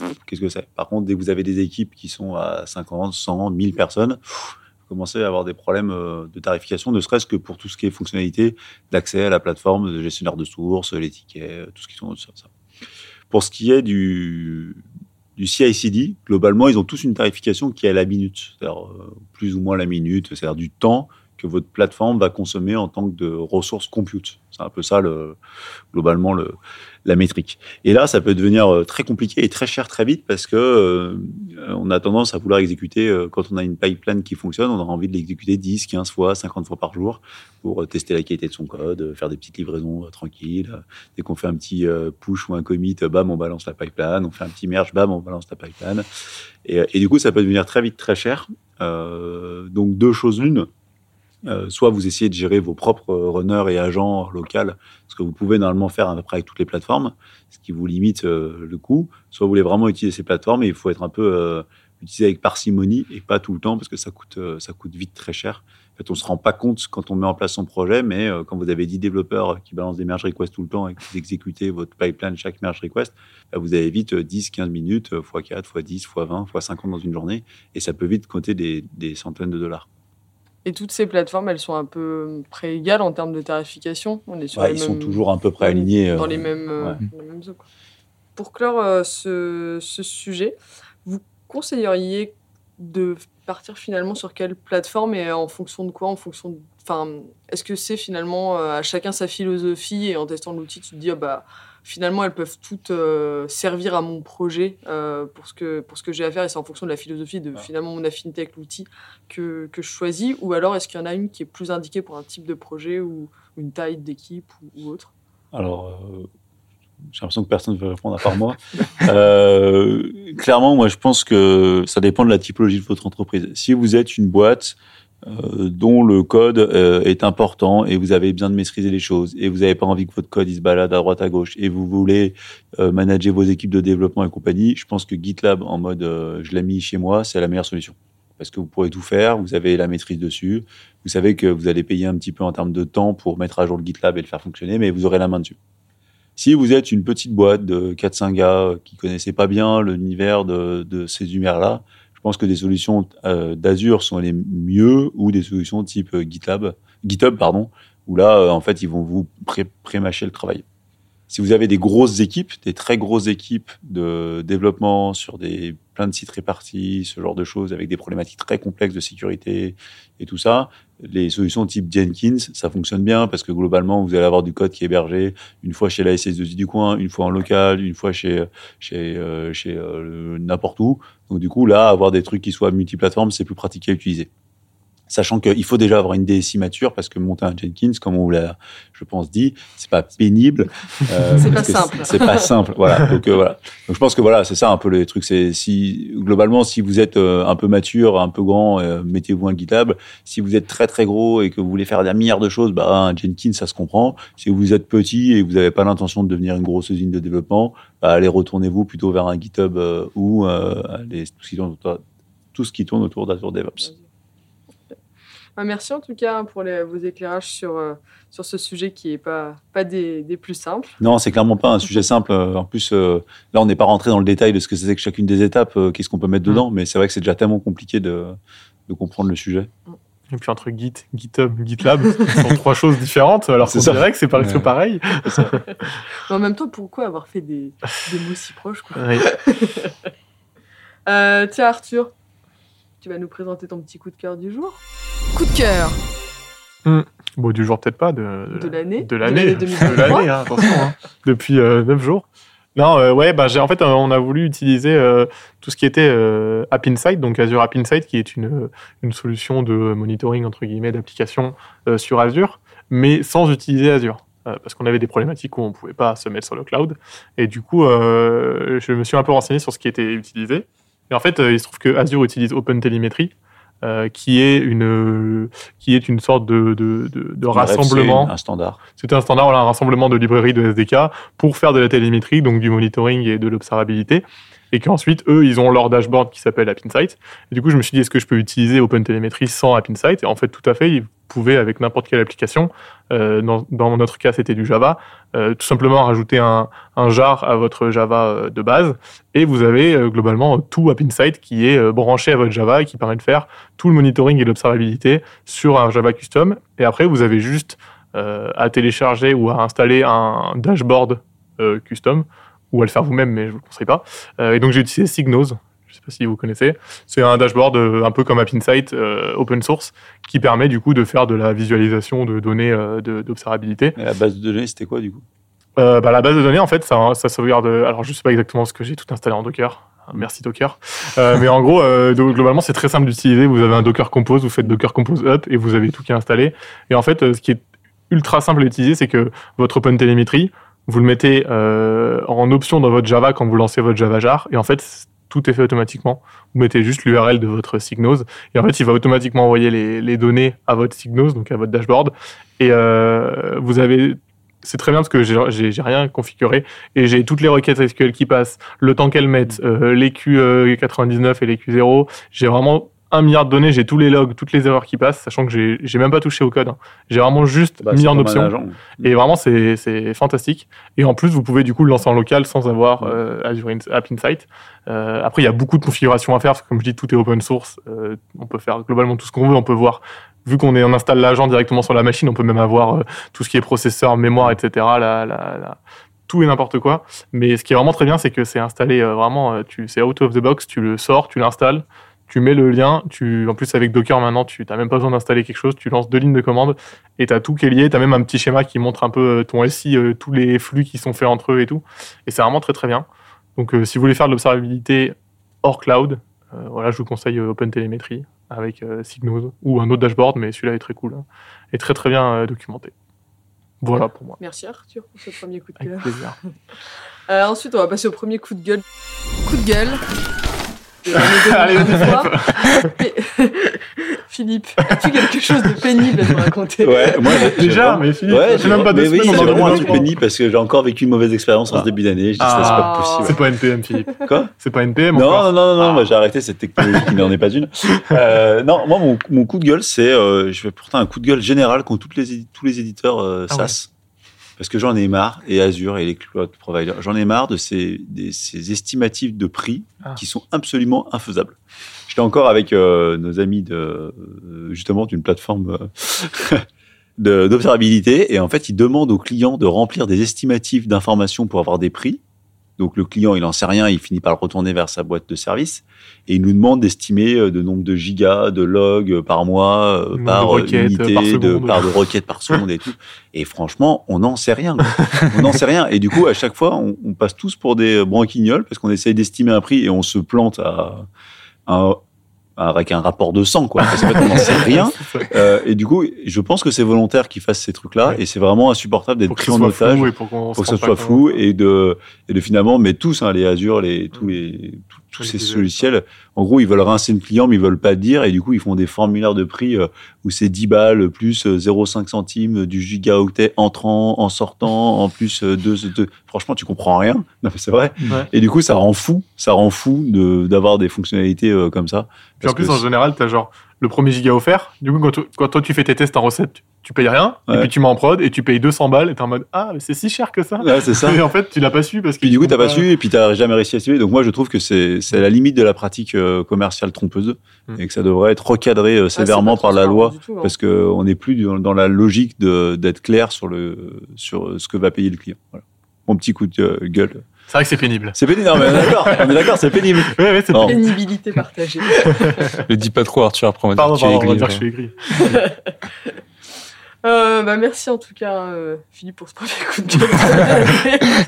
euh, qu'est-ce que c'est? Par contre, dès que vous avez des équipes qui sont à 50, 100, 1000 personnes, pff, vous commencez à avoir des problèmes euh, de tarification, ne serait-ce que pour tout ce qui est fonctionnalité d'accès à la plateforme de gestionnaire de sources, les tickets, euh, tout ce qui tourne ça. Pour ce qui est du, du CI/CD, globalement, ils ont tous une tarification qui est à la minute, c'est-à-dire euh, plus ou moins la minute, c'est-à-dire du temps que votre plateforme va consommer en tant que de ressources compute. C'est un peu ça, le, globalement, le, la métrique. Et là, ça peut devenir euh, très compliqué et très cher très vite parce que euh, on a tendance à vouloir exécuter, euh, quand on a une pipeline qui fonctionne, on aura envie de l'exécuter 10, 15 fois, 50 fois par jour pour tester la qualité de son code, faire des petites livraisons tranquilles. Dès qu'on fait un petit push ou un commit, bam, on balance la pipeline. On fait un petit merge, bam, on balance la pipeline. Et, et du coup, ça peut devenir très vite très cher. Donc, deux choses l'une. Euh, soit vous essayez de gérer vos propres runners et agents locaux, ce que vous pouvez normalement faire à peu près avec toutes les plateformes, ce qui vous limite euh, le coût. Soit vous voulez vraiment utiliser ces plateformes et il faut être un peu euh, utilisé avec parcimonie et pas tout le temps parce que ça coûte, euh, ça coûte vite très cher. En fait, on se rend pas compte quand on met en place son projet, mais euh, quand vous avez 10 développeurs qui balancent des merge requests tout le temps et que vous exécutez votre pipeline chaque merge request, bah, vous avez vite euh, 10, 15 minutes, euh, x 4, x 10, x 20, x 50 dans une journée et ça peut vite compter des centaines de dollars. Et toutes ces plateformes, elles sont un peu préégales en termes de tarification. On est sur Ouais, les ils sont toujours à peu près alignés. dans euh, les mêmes, euh, ouais. dans les mêmes eaux, quoi. Pour clore euh, ce, ce sujet, vous conseilleriez de partir finalement sur quelle plateforme et en fonction de quoi En fonction de, enfin, est-ce que c'est finalement euh, à chacun sa philosophie et en testant l'outil, tu te dis ah bah finalement elles peuvent toutes euh, servir à mon projet euh, pour ce que pour ce que j'ai à faire et c'est en fonction de la philosophie de Ouais. finalement mon affinité avec l'outil que, que je choisis ou alors est-ce qu'il y en a une qui est plus indiquée pour un type de projet ou une taille d'équipe ou, ou autre? Alors, euh, j'ai l'impression que personne ne veut répondre à part moi. Clairement, moi, je pense que ça dépend de la typologie de votre entreprise. Si vous êtes une boîte dont le code euh, est important et vous avez besoin de maîtriser les choses et vous n'avez pas envie que votre code se balade à droite à gauche et vous voulez euh, manager vos équipes de développement et compagnie, je pense que GitLab en mode euh, je l'ai mis chez moi, c'est la meilleure solution. Parce que vous pourrez tout faire, vous avez la maîtrise dessus, vous savez que vous allez payer un petit peu en termes de temps pour mettre à jour le GitLab et le faire fonctionner, mais vous aurez la main dessus. Si vous êtes une petite boîte de 4-5 gars euh, qui connaissaient pas bien l'univers de, ces univers-là, pense que des solutions euh, d'Azure sont les mieux ou des solutions type euh, GitLab, GitHub, pardon, où là, euh, en fait, ils vont vous pré- pré-mâcher le travail. Si vous avez des grosses équipes, des très grosses équipes de développement sur des plein de sites répartis, ce genre de choses, avec des problématiques très complexes de sécurité et tout ça, les solutions type Jenkins, ça fonctionne bien parce que globalement, vous allez avoir du code qui est hébergé une fois chez la SS2I du coin, une fois en local, une fois chez chez euh, chez euh, n'importe où. Donc du coup, là, avoir des trucs qui soient multiplateformes, c'est plus pratique à utiliser sachant qu'il faut déjà avoir une DSI mature parce que monter un Jenkins, comme on vous l'a, je pense, dit, c'est pas pénible. Euh, c'est pas simple. C'est pas simple. Voilà. Donc euh, voilà. Donc je pense que voilà, c'est ça un peu le truc. C'est si globalement, si vous êtes euh, un peu mature, un peu grand, euh, mettez-vous un GitLab. Si vous êtes très très gros et que vous voulez faire des milliards de choses, bah un Jenkins, ça se comprend. Si vous êtes petit et que vous n'avez pas l'intention de devenir une grosse usine de développement, bah, allez retournez-vous plutôt vers un GitHub ou allez, tout ce qui tourne autour, tout ce qui tourne autour d'Azure DevOps. Bah, merci en tout cas pour les, vos éclairages sur, euh, sur ce sujet qui n'est pas, pas des, des, plus simples. Non, c'est clairement pas un sujet simple. En plus, euh, là, on n'est pas rentré dans le détail de ce que c'est que chacune des étapes, euh, qu'est-ce qu'on peut mettre dedans, mais c'est vrai que c'est déjà tellement compliqué de, de comprendre le sujet. Et puis entre Git, GitHub, GitLab, ce sont trois choses différentes, alors qu'on dirait que c'est pas ouais. pareil. en même temps, pourquoi avoir fait des, des mots si proches quoi? Oui. Tiens, Arthur, tu vas nous présenter ton petit coup de cœur du jour. Coup de cœur. Mmh. Bon, du jour peut-être pas, de, de l'année. De l'année, de l'année, hein, attention. Hein. Depuis euh, 9 jours. Non, euh, ouais, bah, en fait, euh, on a voulu utiliser euh, tout ce qui était App Insight, donc Azure App Insight, qui est une, une solution de monitoring entre guillemets d'application sur Azure, mais sans utiliser Azure parce qu'on avait des problématiques où on ne pouvait pas se mettre sur le cloud. Et du coup, euh, je me suis un peu renseigné sur ce qui était utilisé. Et en fait, il se trouve que Azure utilise OpenTelemetry, euh, qui est une qui est une sorte de de, de, de rassemblement. un standard. C'était un standard, voilà, un rassemblement de librairies de SDK pour faire de la télémétrie, donc du monitoring et de l'observabilité. Et qu'ensuite, eux, ils ont leur dashboard qui s'appelle App Insight. Et du coup, je me suis dit, est-ce que je peux utiliser OpenTelemetry sans App Insight Et en fait, tout à fait, ils pouvaient, avec n'importe quelle application, euh, dans, notre cas, c'était du Java, euh, tout simplement rajouter un, jar à votre Java de base. Et vous avez euh, globalement tout App Insight qui est branché à votre Java et qui permet de faire tout le monitoring et l'observabilité sur un Java custom. Et après, vous avez juste à télécharger ou à installer un dashboard custom ou à le faire vous-même, mais je vous le conseille pas. Euh, et donc j'ai utilisé Signos. Je sais pas si vous connaissez. C'est un dashboard euh, un peu comme App Insight euh, open source qui permet du coup de faire de la visualisation de données d'observabilité. La base de données, c'était quoi du coup? Bah, La base de données, en fait, ça, ça sauvegarde. Alors je sais pas exactement ce que j'ai tout installé en Docker. Merci Docker. Euh, mais en gros, euh, globalement, c'est très simple d'utiliser. Vous avez un Docker Compose, vous faites Docker Compose Up et vous avez tout qui est installé. Et en fait, ce qui est ultra simple à utiliser, c'est que votre OpenTelemetry, vous le mettez euh, en option dans votre Java quand vous lancez votre Java jar, et en fait, tout est fait automatiquement. Vous mettez juste l'URL de votre Signos, et en fait, il va automatiquement envoyer les, les données à votre Signos, donc à votre dashboard, et euh, vous avez c'est très bien parce que j'ai rien configuré et j'ai toutes les requêtes SQL qui passent, le temps qu'elles mettent, euh, les Q99 et les Q0. J'ai vraiment un milliard de données, j'ai tous les logs, toutes les erreurs qui passent, sachant que j'ai même pas touché au code. Hein. J'ai vraiment juste bah, mis en option. Et vraiment, c'est fantastique. Et en plus, vous pouvez du coup le lancer en local sans avoir euh, Azure App Insight. Euh, après, il y a beaucoup de configurations à faire, parce que comme je dis, tout est open source. Euh, on peut faire globalement tout ce qu'on veut. On peut voir, vu qu'on on installe l'agent directement sur la machine, on peut même avoir tout ce qui est processeur, mémoire, etc. La, la, la, tout et n'importe quoi. Mais ce qui est vraiment très bien, c'est que c'est installé euh, vraiment, c'est out of the box, tu le sors, tu l'installes, tu mets le lien, tu, en plus avec Docker maintenant, tu n'as même pas besoin d'installer quelque chose, tu lances deux lignes de commande et tu as tout qui est lié, tu as même un petit schéma qui montre un peu ton SI, euh, tous les flux qui sont faits entre eux et tout. Et c'est vraiment très très bien. Donc euh, si vous voulez faire de l'observabilité hors cloud, euh, voilà, je vous conseille OpenTelemetry avec Signos ou un autre dashboard, mais celui-là est très cool hein, et très très bien documenté. Voilà pour moi. Merci Arthur pour ce premier coup de avec plaisir. ensuite, on va passer au premier coup de gueule. Coup de gueule. Allez, Philippe, as-tu quelque chose de pénible à nous raconter Ouais, moi déjà, mais Philippe, ouais, j'ai même pas de mais oui, c'est vraiment un a truc pénible parce que j'ai encore vécu une mauvaise expérience en ce début d'année. Je dis ça, c'est pas Ah. possible. C'est pas NPM, Philippe. Quoi? C'est pas NPM Non, encore. non, non, non, moi, j'ai arrêté cette technologie qui n'en est pas une. Euh, non, moi, mon, mon coup de gueule, c'est, euh, je vais pourtant un coup de gueule général contre toutes les, tous les éditeurs euh, Ah SaaS. Parce que j'en ai marre, et Azure et les cloud providers, j'en ai marre de ces, des- ces estimatifs de prix Ah. qui sont absolument infaisables. J'étais encore avec euh, nos amis de, euh, justement, d'une plateforme euh, d'observabilité. Et en fait, il demande au client de remplir des estimatifs d'informations pour avoir des prix. Donc le client, il en sait rien, il finit par le retourner vers sa boîte de service et il nous demande d'estimer euh, de nombre de gigas, de logs euh, par mois, euh, par euh, requêtes, unité, par de, par de requêtes par seconde et tout. Et franchement, on n'en sait rien. on n'en sait rien. Et du coup, à chaque fois, on, on passe tous pour des branquignoles parce qu'on essaye d'estimer un prix et on se plante à, à- avec un rapport de sang, quoi. Parce qu'en fait, on n'en sait rien. Euh, et du coup, je pense que c'est volontaire qu'ils fassent ces trucs-là Ouais. et c'est vraiment insupportable d'être Pour que pris en otage pour, que ça soit flou et de, et de finalement, mais tous, hein, les Azure, les, tous les, tous, tous ces logiciels, en gros, ils veulent rincer le client, mais ils veulent pas dire, et du coup, ils font des formulaires de prix euh, où c'est 10 balles plus euh, 0,5 centimes du gigaoctet entrant, en sortant, en plus euh, deux, deux. Franchement, tu comprends rien. Non, mais c'est vrai. Ouais. Et du coup, ça rend fou, ça rend fou de, d'avoir des fonctionnalités euh, comme ça. Puis en plus, en général, tu as genre le premier giga offert. Du coup, quand, tu- quand toi tu fais tes tests en recette, tu, tu payes rien. Ouais. Et puis tu mets en prod et tu payes 200 balles et t'es en mode Ah, mais c'est si cher que ça. Ouais, c'est ça. Et en fait, tu l'as pas su parce que. Puis du coup, t'as pas su et puis t'as jamais réussi à estimer. Donc moi, je trouve que c'est c'est la limite de la pratique euh, commerciale trompeuse Mm. et que ça devrait être recadré euh, Ah, sévèrement pas par la loi tout, hein. parce que on n'est plus dans, dans la logique de- d'être clair sur le sur ce que va payer le client. Voilà. Mon petit coup de euh, gueule. C'est vrai que c'est pénible. C'est pénible. Non, mais on est d'accord. On est d'accord. C'est pénible. Ouais, ouais, c'est Non. pénible. Pénibilité partagée. Le dis pas trop, Arthur, après on va dire Pardon, que tu es pardon, on va aigri, dire que je suis aigri. Euh, bah, merci en tout cas, euh, Philippe, pour ce premier coup de gueule.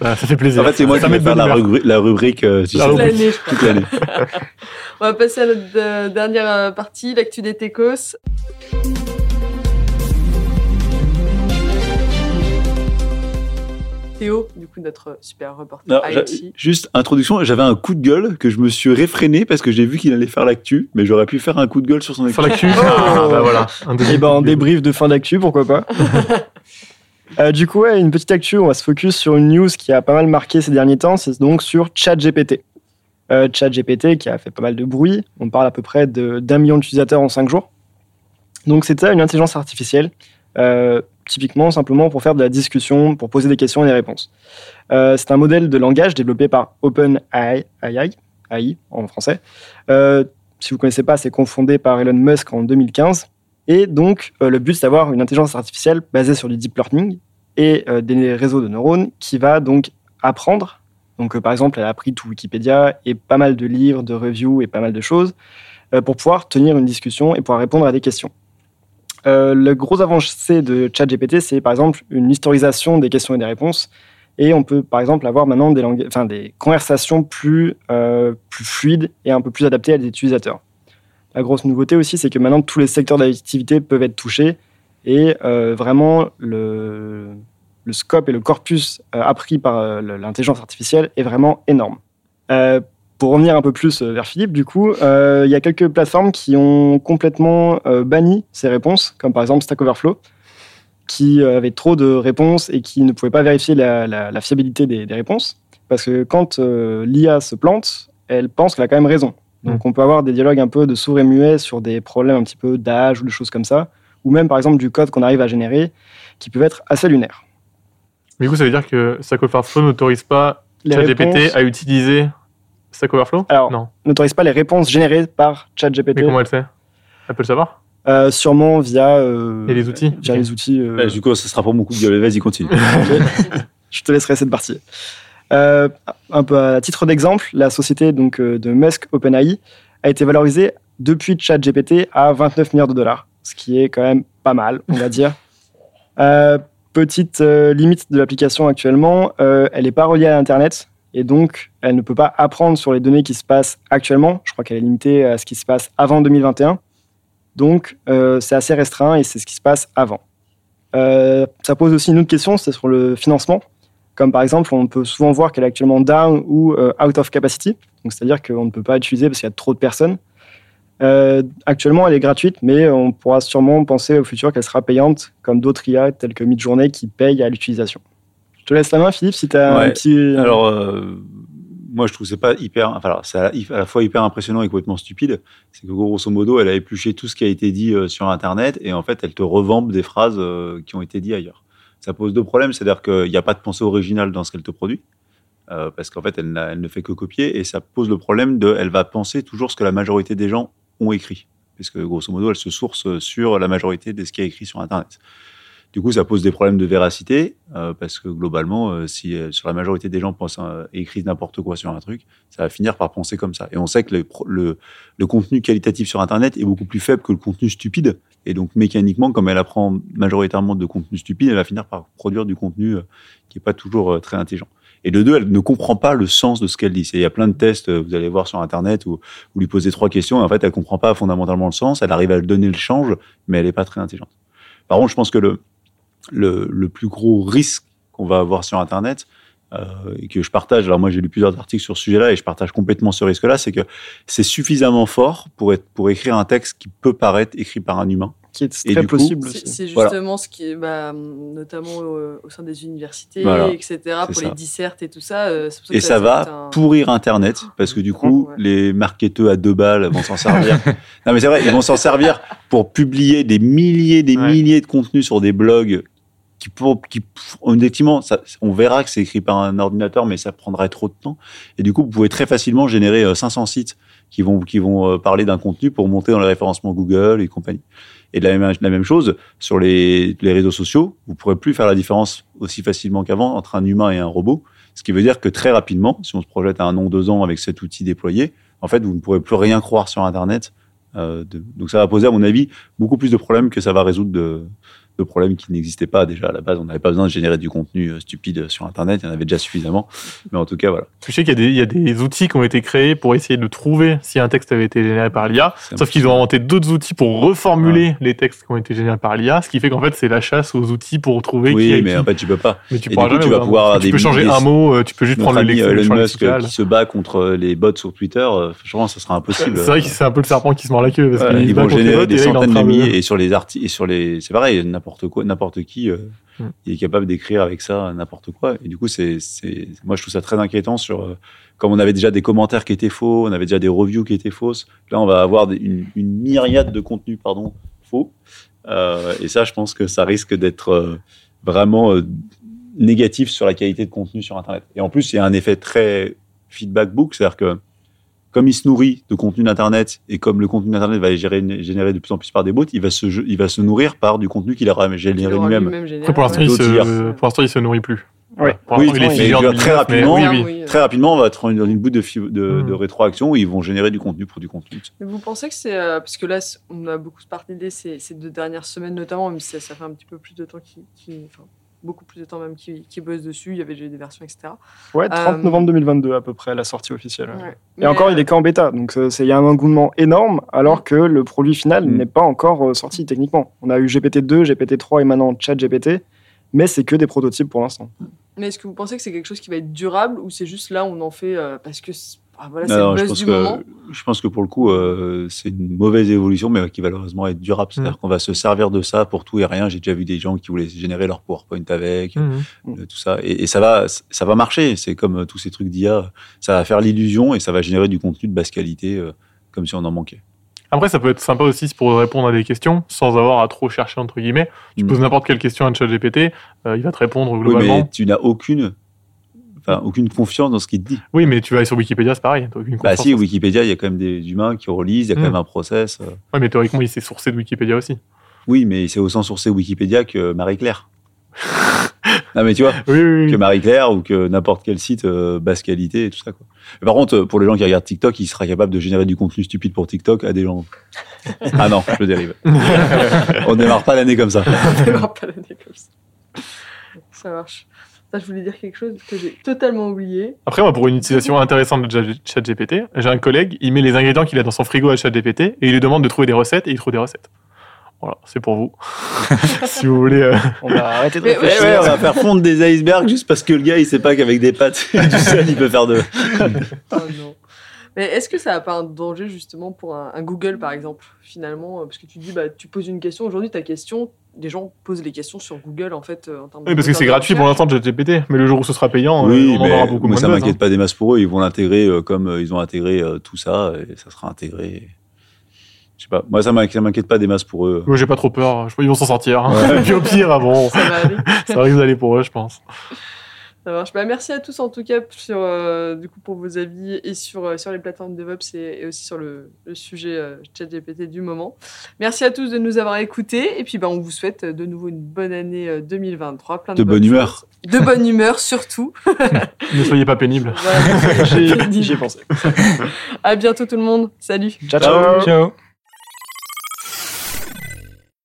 Ça, ça fait plaisir. En fait, c'est moi ça qui met vais faire la, rubri- la rubrique euh, Toute l'année, je crois. toute l'année. On va passer à notre euh, dernière euh, partie, l'actu des techos. Théo, du coup, notre super reporter juste introduction. J'avais un coup de gueule que je me suis réfréné parce que j'ai vu qu'il allait faire l'actu, mais j'aurais pu faire un coup de gueule sur son Sur actu. l'actu. Ah, bah voilà. Un Et ben, en coup de gueule. débrief de fin d'actu, pourquoi pas. Euh, du coup, ouais, une petite actu, on va se focus sur une news qui a pas mal marqué ces derniers temps, c'est donc sur ChatGPT. Euh, ChatGPT qui a fait pas mal de bruit, on parle à peu près de- d'un million d'utilisateurs en cinq jours. Donc c'est ça, une intelligence artificielle, euh, typiquement simplement pour faire de la discussion, pour poser des questions et des réponses. Euh, c'est un modèle de langage développé par OpenAI, AI, AI en français. Euh, si vous ne connaissez pas, c'est confondé par Elon Musk en 2015. Et donc, euh, le but, c'est d'avoir une intelligence artificielle basée sur du deep learning et des réseaux de neurones qui va donc apprendre. Donc, par exemple, elle a appris tout Wikipédia et pas mal de livres, de reviews et pas mal de choses pour pouvoir tenir une discussion et pouvoir répondre à des questions. Euh, le gros avancé de ChatGPT, c'est par exemple une historisation des questions et des réponses. Et on peut, par exemple, avoir maintenant des, conversations plus, euh, plus fluides et un peu plus adaptées à des utilisateurs. La grosse nouveauté aussi, c'est que maintenant tous les secteurs d'activité peuvent être touchés et euh, vraiment le, scope et le corpus appris par l'intelligence artificielle est vraiment énorme. Pour revenir un peu plus euh, vers Philippe, du coup, euh, il y a quelques plateformes qui ont complètement euh, banni ces réponses, comme par exemple Stack Overflow, qui avait trop de réponses et qui ne pouvait pas vérifier la, la- la fiabilité des, des réponses. Parce que quand euh, l'IA se plante, elle pense qu'elle a quand même raison. Donc on peut avoir des dialogues un peu de sourds et muets sur des problèmes un petit peu d'âge ou de choses comme ça, ou même par exemple du code qu'on arrive à générer, qui peuvent être assez lunaires. Du coup, ça veut dire que Stack Overflow n'autorise pas ChatGPT à utiliser Stack Overflow Alors, Non. n'autorise pas les réponses générées par Mais ChatGPT, comment elle sait? Elle peut le savoir? Euh, sûrement via, euh, Et les outils via les outils. euh, Ouais, du coup, ce sera pas mon coup de gueule. Vas-y, continue. Je te laisserai cette partie. Euh, un peu à titre d'exemple, la société donc, euh, de Musk OpenAI a été valorisée depuis ChatGPT à 29 milliards de dollars, ce qui est quand même pas mal, on va dire. Euh, petite euh, limite de l'application actuellement, euh, elle n'est pas reliée à Internet et donc elle ne peut pas apprendre sur les données qui se passent actuellement. Je crois qu'elle est limitée à ce qui se passe avant 2021. Donc euh, c'est assez restreint et c'est ce qui se passe avant. Euh, ça pose aussi une autre question, c'est sur le financement. Comme par exemple, on peut souvent voir qu'elle est actuellement down ou euh, out of capacity. C'est-à-dire qu'on ne peut pas l'utiliser parce qu'il y a trop de personnes. Actuellement, elle est gratuite, mais on pourra sûrement penser au futur qu'elle sera payante, comme d'autres IA telles que Midjourney qui payent à l'utilisation. Je te laisse la main, Philippe, si tu as un petit. Alors, euh, moi, je trouve que c'est pas hyper. Enfin, c'est à, la- fois hyper impressionnant et complètement stupide. C'est que grosso modo, elle a épluché tout ce qui a été dit euh, sur Internet et en fait, elle te revampe des phrases euh, qui ont été dites ailleurs. Ça pose deux problèmes, c'est-à-dire qu'il n'y a pas de pensée originale dans ce qu'elle te produit. euh, parce qu'en fait, elle, ne fait que copier et ça pose le problème de, elle va penser toujours ce que la majorité des gens ont écrit, puisque grosso modo, elle se source sur la majorité de ce qui est écrit sur Internet. Du coup, ça pose des problèmes de véracité euh, parce que globalement, euh, si euh, sur la majorité des gens pensent écrivent n'importe quoi sur un truc, ça va finir par penser comme ça. Et on sait que le, contenu qualitatif sur Internet est beaucoup plus faible que le contenu stupide. Et donc mécaniquement, comme elle apprend majoritairement de contenu stupide, elle va finir par produire du contenu qui est pas toujours très intelligent. Et de deux, elle ne comprend pas le sens de ce qu'elle dit. Il y a plein de tests, vous allez voir sur Internet, où vous lui posez trois questions, et en fait, elle comprend pas fondamentalement le sens. Elle arrive à donner le change, mais elle est pas très intelligente. Par contre, je pense que le, le, le plus gros risque qu'on va avoir sur Internet, euh, et que je partage, alors moi j'ai lu plusieurs articles sur ce sujet-là et je partage complètement ce risque-là, c'est que c'est suffisamment fort pour, être, pour écrire un texte qui peut paraître écrit par un humain. Qui est Et très du coup, possible C'est Voilà. justement ce qui est, bah, notamment au, au sein des universités, Voilà, etc., pour ça. les dissertes et tout ça. euh, pour Et que ça ça va un- pourrir Internet parce que du coup, Ouais. les marketeurs à deux balles vont s'en servir. non mais c'est vrai, ils vont s'en servir pour publier des milliers, des Ouais. milliers de contenus sur des blogs qui, pour, qui objectivement, ça, on verra que c'est écrit par un ordinateur, mais ça prendrait trop de temps. Et du coup, vous pouvez très facilement générer euh, 500 sites qui vont, qui vont euh, parler d'un contenu pour monter dans les référencements Google et compagnie. Et de la même, la même chose sur les, les réseaux sociaux, vous pourrez plus faire la différence aussi facilement qu'avant entre un humain et un robot. Ce qui veut dire que très rapidement, si on se projette à un an, deux ans avec cet outil déployé, en fait, vous ne pourrez plus rien croire sur Internet. Euh, de- donc ça va poser, à mon avis, beaucoup plus de problèmes que ça va résoudre de, de problèmes qui n'existaient pas déjà à la base. On n'avait pas besoin de générer du contenu euh, stupide sur Internet, il y en avait déjà suffisamment. Mais en tout cas, voilà. Je sais qu'il y, a des- il y a des outils qui ont été créés pour essayer de trouver si un texte avait été généré par l'IA. Sauf qu'ils ont inventé d'autres outils pour reformuler les textes qui ont été générés par l'IA, ce qui fait qu'en fait c'est la chasse aux outils pour trouver qui Oui, est mais qui. en fait, tu peux pas. Mais tu et du coup, tu vas pouvoir Tu peux changer un mot, euh, tu peux juste Notre prendre le le Elon Musk euh, qui se bat contre les bots sur Twitter, euh, franchement, ça sera impossible. C'est vrai que c'est un peu le serpent qui se mord la queue parce Ouais, qu'il ils vont générer bots, des centaines de milliers et sur les articles et sur les c'est pareil n'importe quoi n'importe qui euh, Mm. est capable d'écrire avec ça n'importe quoi. Et du coup c'est moi je trouve ça très inquiétant sur euh, comme on avait déjà des commentaires qui étaient faux on avait déjà des reviews qui étaient fausses là on va avoir des- une, une myriade de contenus pardon faux. Euh, et ça je pense que ça risque d'être vraiment négatif sur la qualité de contenu sur internet. Et en plus il y a un effet très feedback book c'est à dire que comme il se nourrit de contenu d'Internet et comme le contenu d'Internet va être géré- généré de plus en plus par des bots, il va se, il va se nourrir par du contenu qu'il aura généré lui-même. Après, pour l'instant, ouais. il D'autres se, nourrit plus. Ouais. Pour Oui, il est mais très 2009, mais rapidement, oui, oui. oui, Très rapidement, on va être dans une bout de, Mm. de rétroaction où ils vont générer du contenu pour du contenu. Mais vous pensez que c'est. euh, parce que là, on a beaucoup parlé d'idées ces, ces deux dernières semaines, notamment, même si ça, ça fait un petit peu plus de temps qui. qui- enfin, beaucoup plus de temps même qui, qui bossent dessus. Il y avait déjà des versions, etc. Ouais, 30 Euh, novembre 2022 à peu près, la sortie officielle. Ouais. Et Mais, encore, euh, il est qu'en bêta, donc euh, c'est- il y a un engouement énorme, alors que le produit final Mm. n'est pas encore euh, sorti techniquement. On a eu GPT-2, GPT-3 et maintenant ChatGPT, mais c'est que des prototypes pour l'instant. Mais est-ce que vous pensez que c'est quelque chose qui va être durable ou c'est juste là on en fait euh, parce que ah, voilà, le je, pense du que, je pense que pour le coup, euh, c'est une mauvaise évolution, mais qui va malheureusement être durable. C'est-à-dire Mm. qu'on va se servir de ça pour tout et rien. J'ai déjà vu des gens qui voulaient générer leur PowerPoint avec. Mhm. euh, tout ça. Et, et ça va, ça va marcher. C'est comme euh, tous ces trucs d'IA. Ça va faire l'illusion et ça va générer du contenu de basse qualité, euh, comme si on en manquait. Après, ça peut être sympa aussi pour répondre à des questions sans avoir à trop chercher, entre guillemets. Tu Mm. poses n'importe quelle question à ChatGPT, euh, il va te répondre Oui, globalement. mais tu n'as aucune, enfin, aucune confiance dans ce qu'il te dit. Oui, mais tu vas aller sur Wikipédia, c'est pareil. aucune Bah si, Wikipédia, il y a quand même des humains qui relisent, il y a quand Mm. même un process. euh. Ouais, mais théoriquement, il s'est sourcé de Wikipédia aussi. Oui, mais c'est au sens sourcé Wikipédia que Marie-Claire. non, mais tu vois, Oui, oui, oui. que Marie-Claire ou que n'importe quel site euh, basse qualité et tout ça. Quoi. Par contre, pour les gens qui regardent TikTok, il sera capable de générer du contenu stupide pour TikTok à des gens. ah non, je dérive. On démarre pas l'année comme ça. On démarre pas l'année comme ça. Ça marche. Ça, je voulais dire quelque chose que j'ai totalement oublié. Après, moi, pour une utilisation intéressante de Chat- ChatGPT, j'ai un collègue, il met les ingrédients qu'il a dans son frigo à ChatGPT et il lui demande de trouver des recettes et il trouve des recettes. Voilà, c'est pour vous. si vous voulez. euh, On va arrêter de Mais- réfléchir. Ouais, ouais, on va faire fondre des icebergs juste parce que le gars, il sait pas qu'avec des pâtes et du sel, il peut faire de. Oh non. Mais est-ce que ça n'a pas un danger justement pour un, un Google par exemple finalement? Parce que tu dis, bah, tu poses une question, aujourd'hui ta question, les gens posent les questions sur Google en fait euh, en termes de Oui, parce que c'est de gratuit pour l'instant ChatGPT, mais le jour où ce sera payant, euh, Oui, on en aura mais beaucoup moi, moins ça de m'inquiète hein. pas des masses pour eux. Ils vont l'intégrer euh, comme ils ont intégré tout ça et ça sera intégré. Je sais pas. Moi, ça m'inquiète pas des masses pour eux. Moi, j'ai pas trop peur. Je pense qu'ils vont s'en sortir. Ouais. Et puis au pire, ah bon, Ça va aller. ça risque d'aller pour eux, je pense. Ça marche. Bah, merci à tous en tout cas sur, euh, du coup, pour vos avis et sur, euh, sur les plateformes DevOps et, et aussi sur le, le sujet euh, ChatGPT du moment. Merci à tous de nous avoir écoutés et puis bah, on vous souhaite de nouveau une bonne année euh, 2023. Plein de, De bonne humeur. choses. De bonne humeur surtout. Ne soyez pas pénibles. Voilà. J'y j'y ai pensé. à bientôt tout le monde. Salut. Ciao, ciao. Ciao.